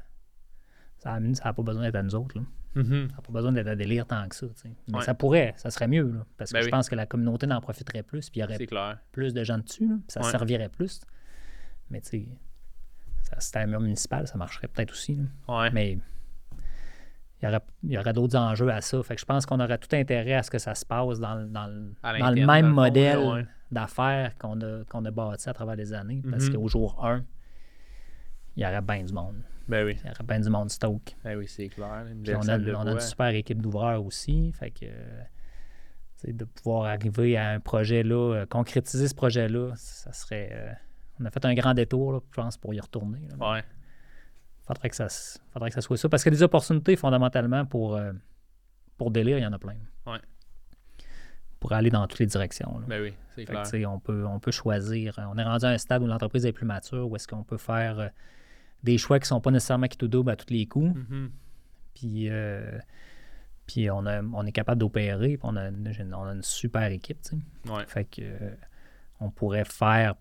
ça n'a pas besoin d'être à nous autres. Mm-hmm. Ça n'a pas besoin d'être à délire tant que ça. Mais ça pourrait, ça serait mieux. parce que ben je pense que la communauté en profiterait plus. Puis il y aurait plus de gens dessus. ça servirait plus. Mais tu sais, c'était un mur municipal, ça marcherait peut-être aussi. Mais il y aurait, d'autres enjeux à ça. Fait que je pense qu'on aurait tout intérêt à ce que ça se passe dans, le même modèle d'affaires qu'on a, qu'on a bâti à travers les années. Parce mm-hmm. qu'au jour 1, il y aurait bien du monde. Ben oui. Il y aurait bien du monde stock. Ben oui, c'est clair. on, a, on a, une super équipe d'ouvreurs aussi. Fait que de pouvoir arriver à un projet là, euh, concrétiser ce projet-là, ça serait. Euh, on a fait un grand détour, je pense, pour y retourner. ouais faudrait que ça, faudrait que ça soit ça. Parce que des opportunités, fondamentalement, pour, euh, pour délire, il y en a plein. Ouais. Pour aller dans toutes les directions. Ben oui, c'est clair. on, peut, on peut choisir. On est rendu à un stade où l'entreprise est plus mature, où est-ce qu'on peut faire des choix qui ne sont pas nécessairement qui tout double à tous les coups. Mm-hmm. Puis, euh, puis on, a, on est capable d'opérer, on a, on a, une super équipe. Ouais. Fait que on pourrait faire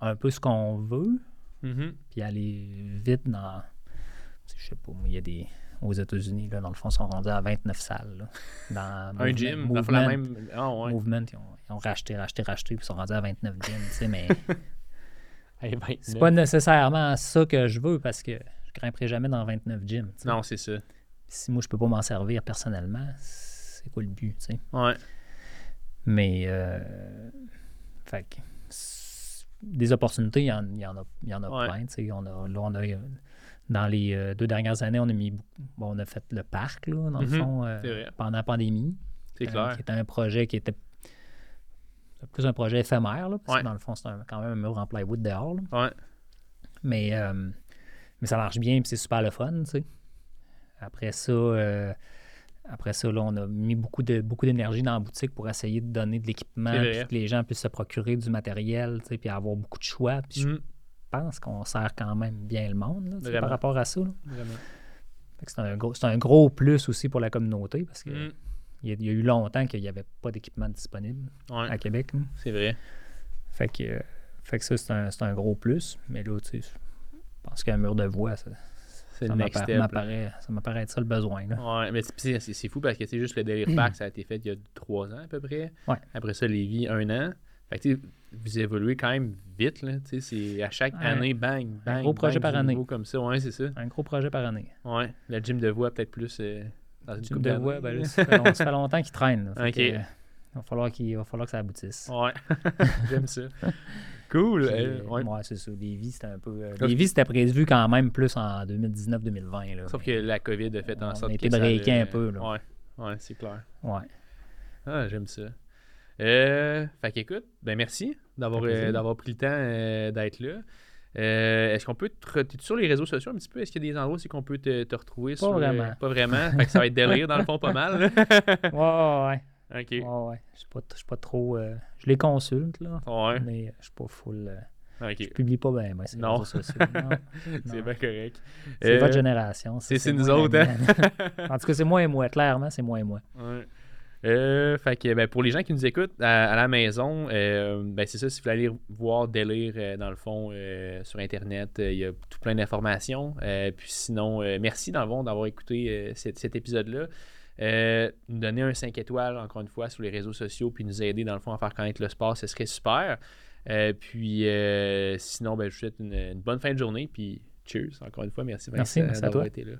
un peu ce qu'on veut, Mm-hmm. Puis aller vite dans. Je sais pas, il y a des. Aux États-Unis, dans le fond, ils sont rendus à 29 salles. dans un gym, Movement, la même. Ah, Movement, ils ont, racheté, racheté, racheté, puis ils sont rendus à 29 gyms, tu sais, mais. c'est pas nécessairement ça que je veux parce que je grimperai jamais dans 29 gyms. Non, c'est ça. si moi, je peux pas m'en servir personnellement, c'est quoi le but, tu sais? Ouais. Mais, euh, fait que, des opportunités, il y en, il y en a, y en a plein, tu sais. On a, là, on a, dans les euh, deux dernières années, on a mis, bon, on a fait le parc, là, dans le Mhm. fond, euh, pendant la pandémie. C'est euh, clair. qui était un projet qui était plus un projet éphémère, là, parce Ouais. que dans le fond, c'est quand même un mur en plywood dehors. là. Ouais. Mais, euh, mais ça marche bien, puis c'est super le fun, tu sais. Après ça, euh, après ça, là, on a mis beaucoup de beaucoup d'énergie dans la boutique pour essayer de donner de l'équipement, C'est puis que les gens puissent se procurer du matériel, tu sais, puis avoir beaucoup de choix. Puis je Mhm. pense qu'on sert quand même bien le monde là, par rapport à ça. Vraiment. Que C'est un, gros, c'est un gros plus aussi pour la communauté parce qu'il Y, a- il y a eu longtemps qu'il n'y avait pas d'équipement disponible Ouais. à Québec. C'est vrai. Fait que, euh, fait que ça, c'est un, c'est un gros plus. Mais là, tu sais, je pense qu'un mur de voix, ça, C'est ça m'apparaît, être ça le besoin. Là. Ouais, mais c'est- fou parce que c'est juste le Délire Park, ça a été fait il y a trois ans à peu près. Ouais. Après ça, Lévis, un an. Fait que vous évoluez quand même vite, là. C'est à chaque Ouais. année, bang, bang. gros projet bang, par année. comme ça, ouais, c'est ça. Un gros projet par année. Ouais. Le gym de voix, peut-être plus euh, dans une Tu couple me d'années. vois, ben là, ça, fait long- ça fait longtemps qu'il traîne. là. Que, euh, il, va falloir qu'il, il va falloir que ça aboutisse. Ouais. J'aime ça. Cool. Puis, euh, ouais. ouais, c'est ça. Lévis, c'était un peu. euh, Lévis, c'était prévu quand même plus en 2019-2020. là. Sauf que la COVID a fait en On sorte a que breaké a- un peu, là. Ouais. Ouais, c'est clair. Ouais. Ah, j'aime ça. Euh, fait qu'écoute, ben merci d'avoir, euh, d'avoir pris le temps euh, d'être là. Euh, est-ce qu'on peut te t'es-tu sur les réseaux sociaux un petit peu? Est-ce qu'il y a des endroits où c'est qu'on peut te, te retrouver? sur, euh, vraiment. pas vraiment. Fait que ça va être délire dans le fond pas mal. Ouais, ouais. OK. ouais, ouais. Je suis pas, je suis pas trop. euh, je les consulte, là. Ouais. Mais je suis pas full. euh, je OK. publie pas bien, moi, les Non. C'est bien correct. C'est Euh, votre génération. c'est- c'est nous autres, hein? en tout cas, c'est moi et moi. Clairement, c'est moi et moi. Ouais. Euh, fait que ben, pour les gens qui nous écoutent à, à la maison, euh, ben, c'est ça, si vous voulez aller voir Délire euh, dans le fond sur Internet, il y a tout plein d'informations. Puis sinon, merci dans le fond d'avoir écouté cet, cet épisode-là. Nous donner un 5 étoiles, encore une fois, sur les réseaux sociaux, puis nous aider dans le fond à faire connaître le sport, ce serait super. Puis sinon, ben, je vous souhaite une, une bonne fin de journée, puis cheers, encore une fois, merci, Merci, d'avoir été là.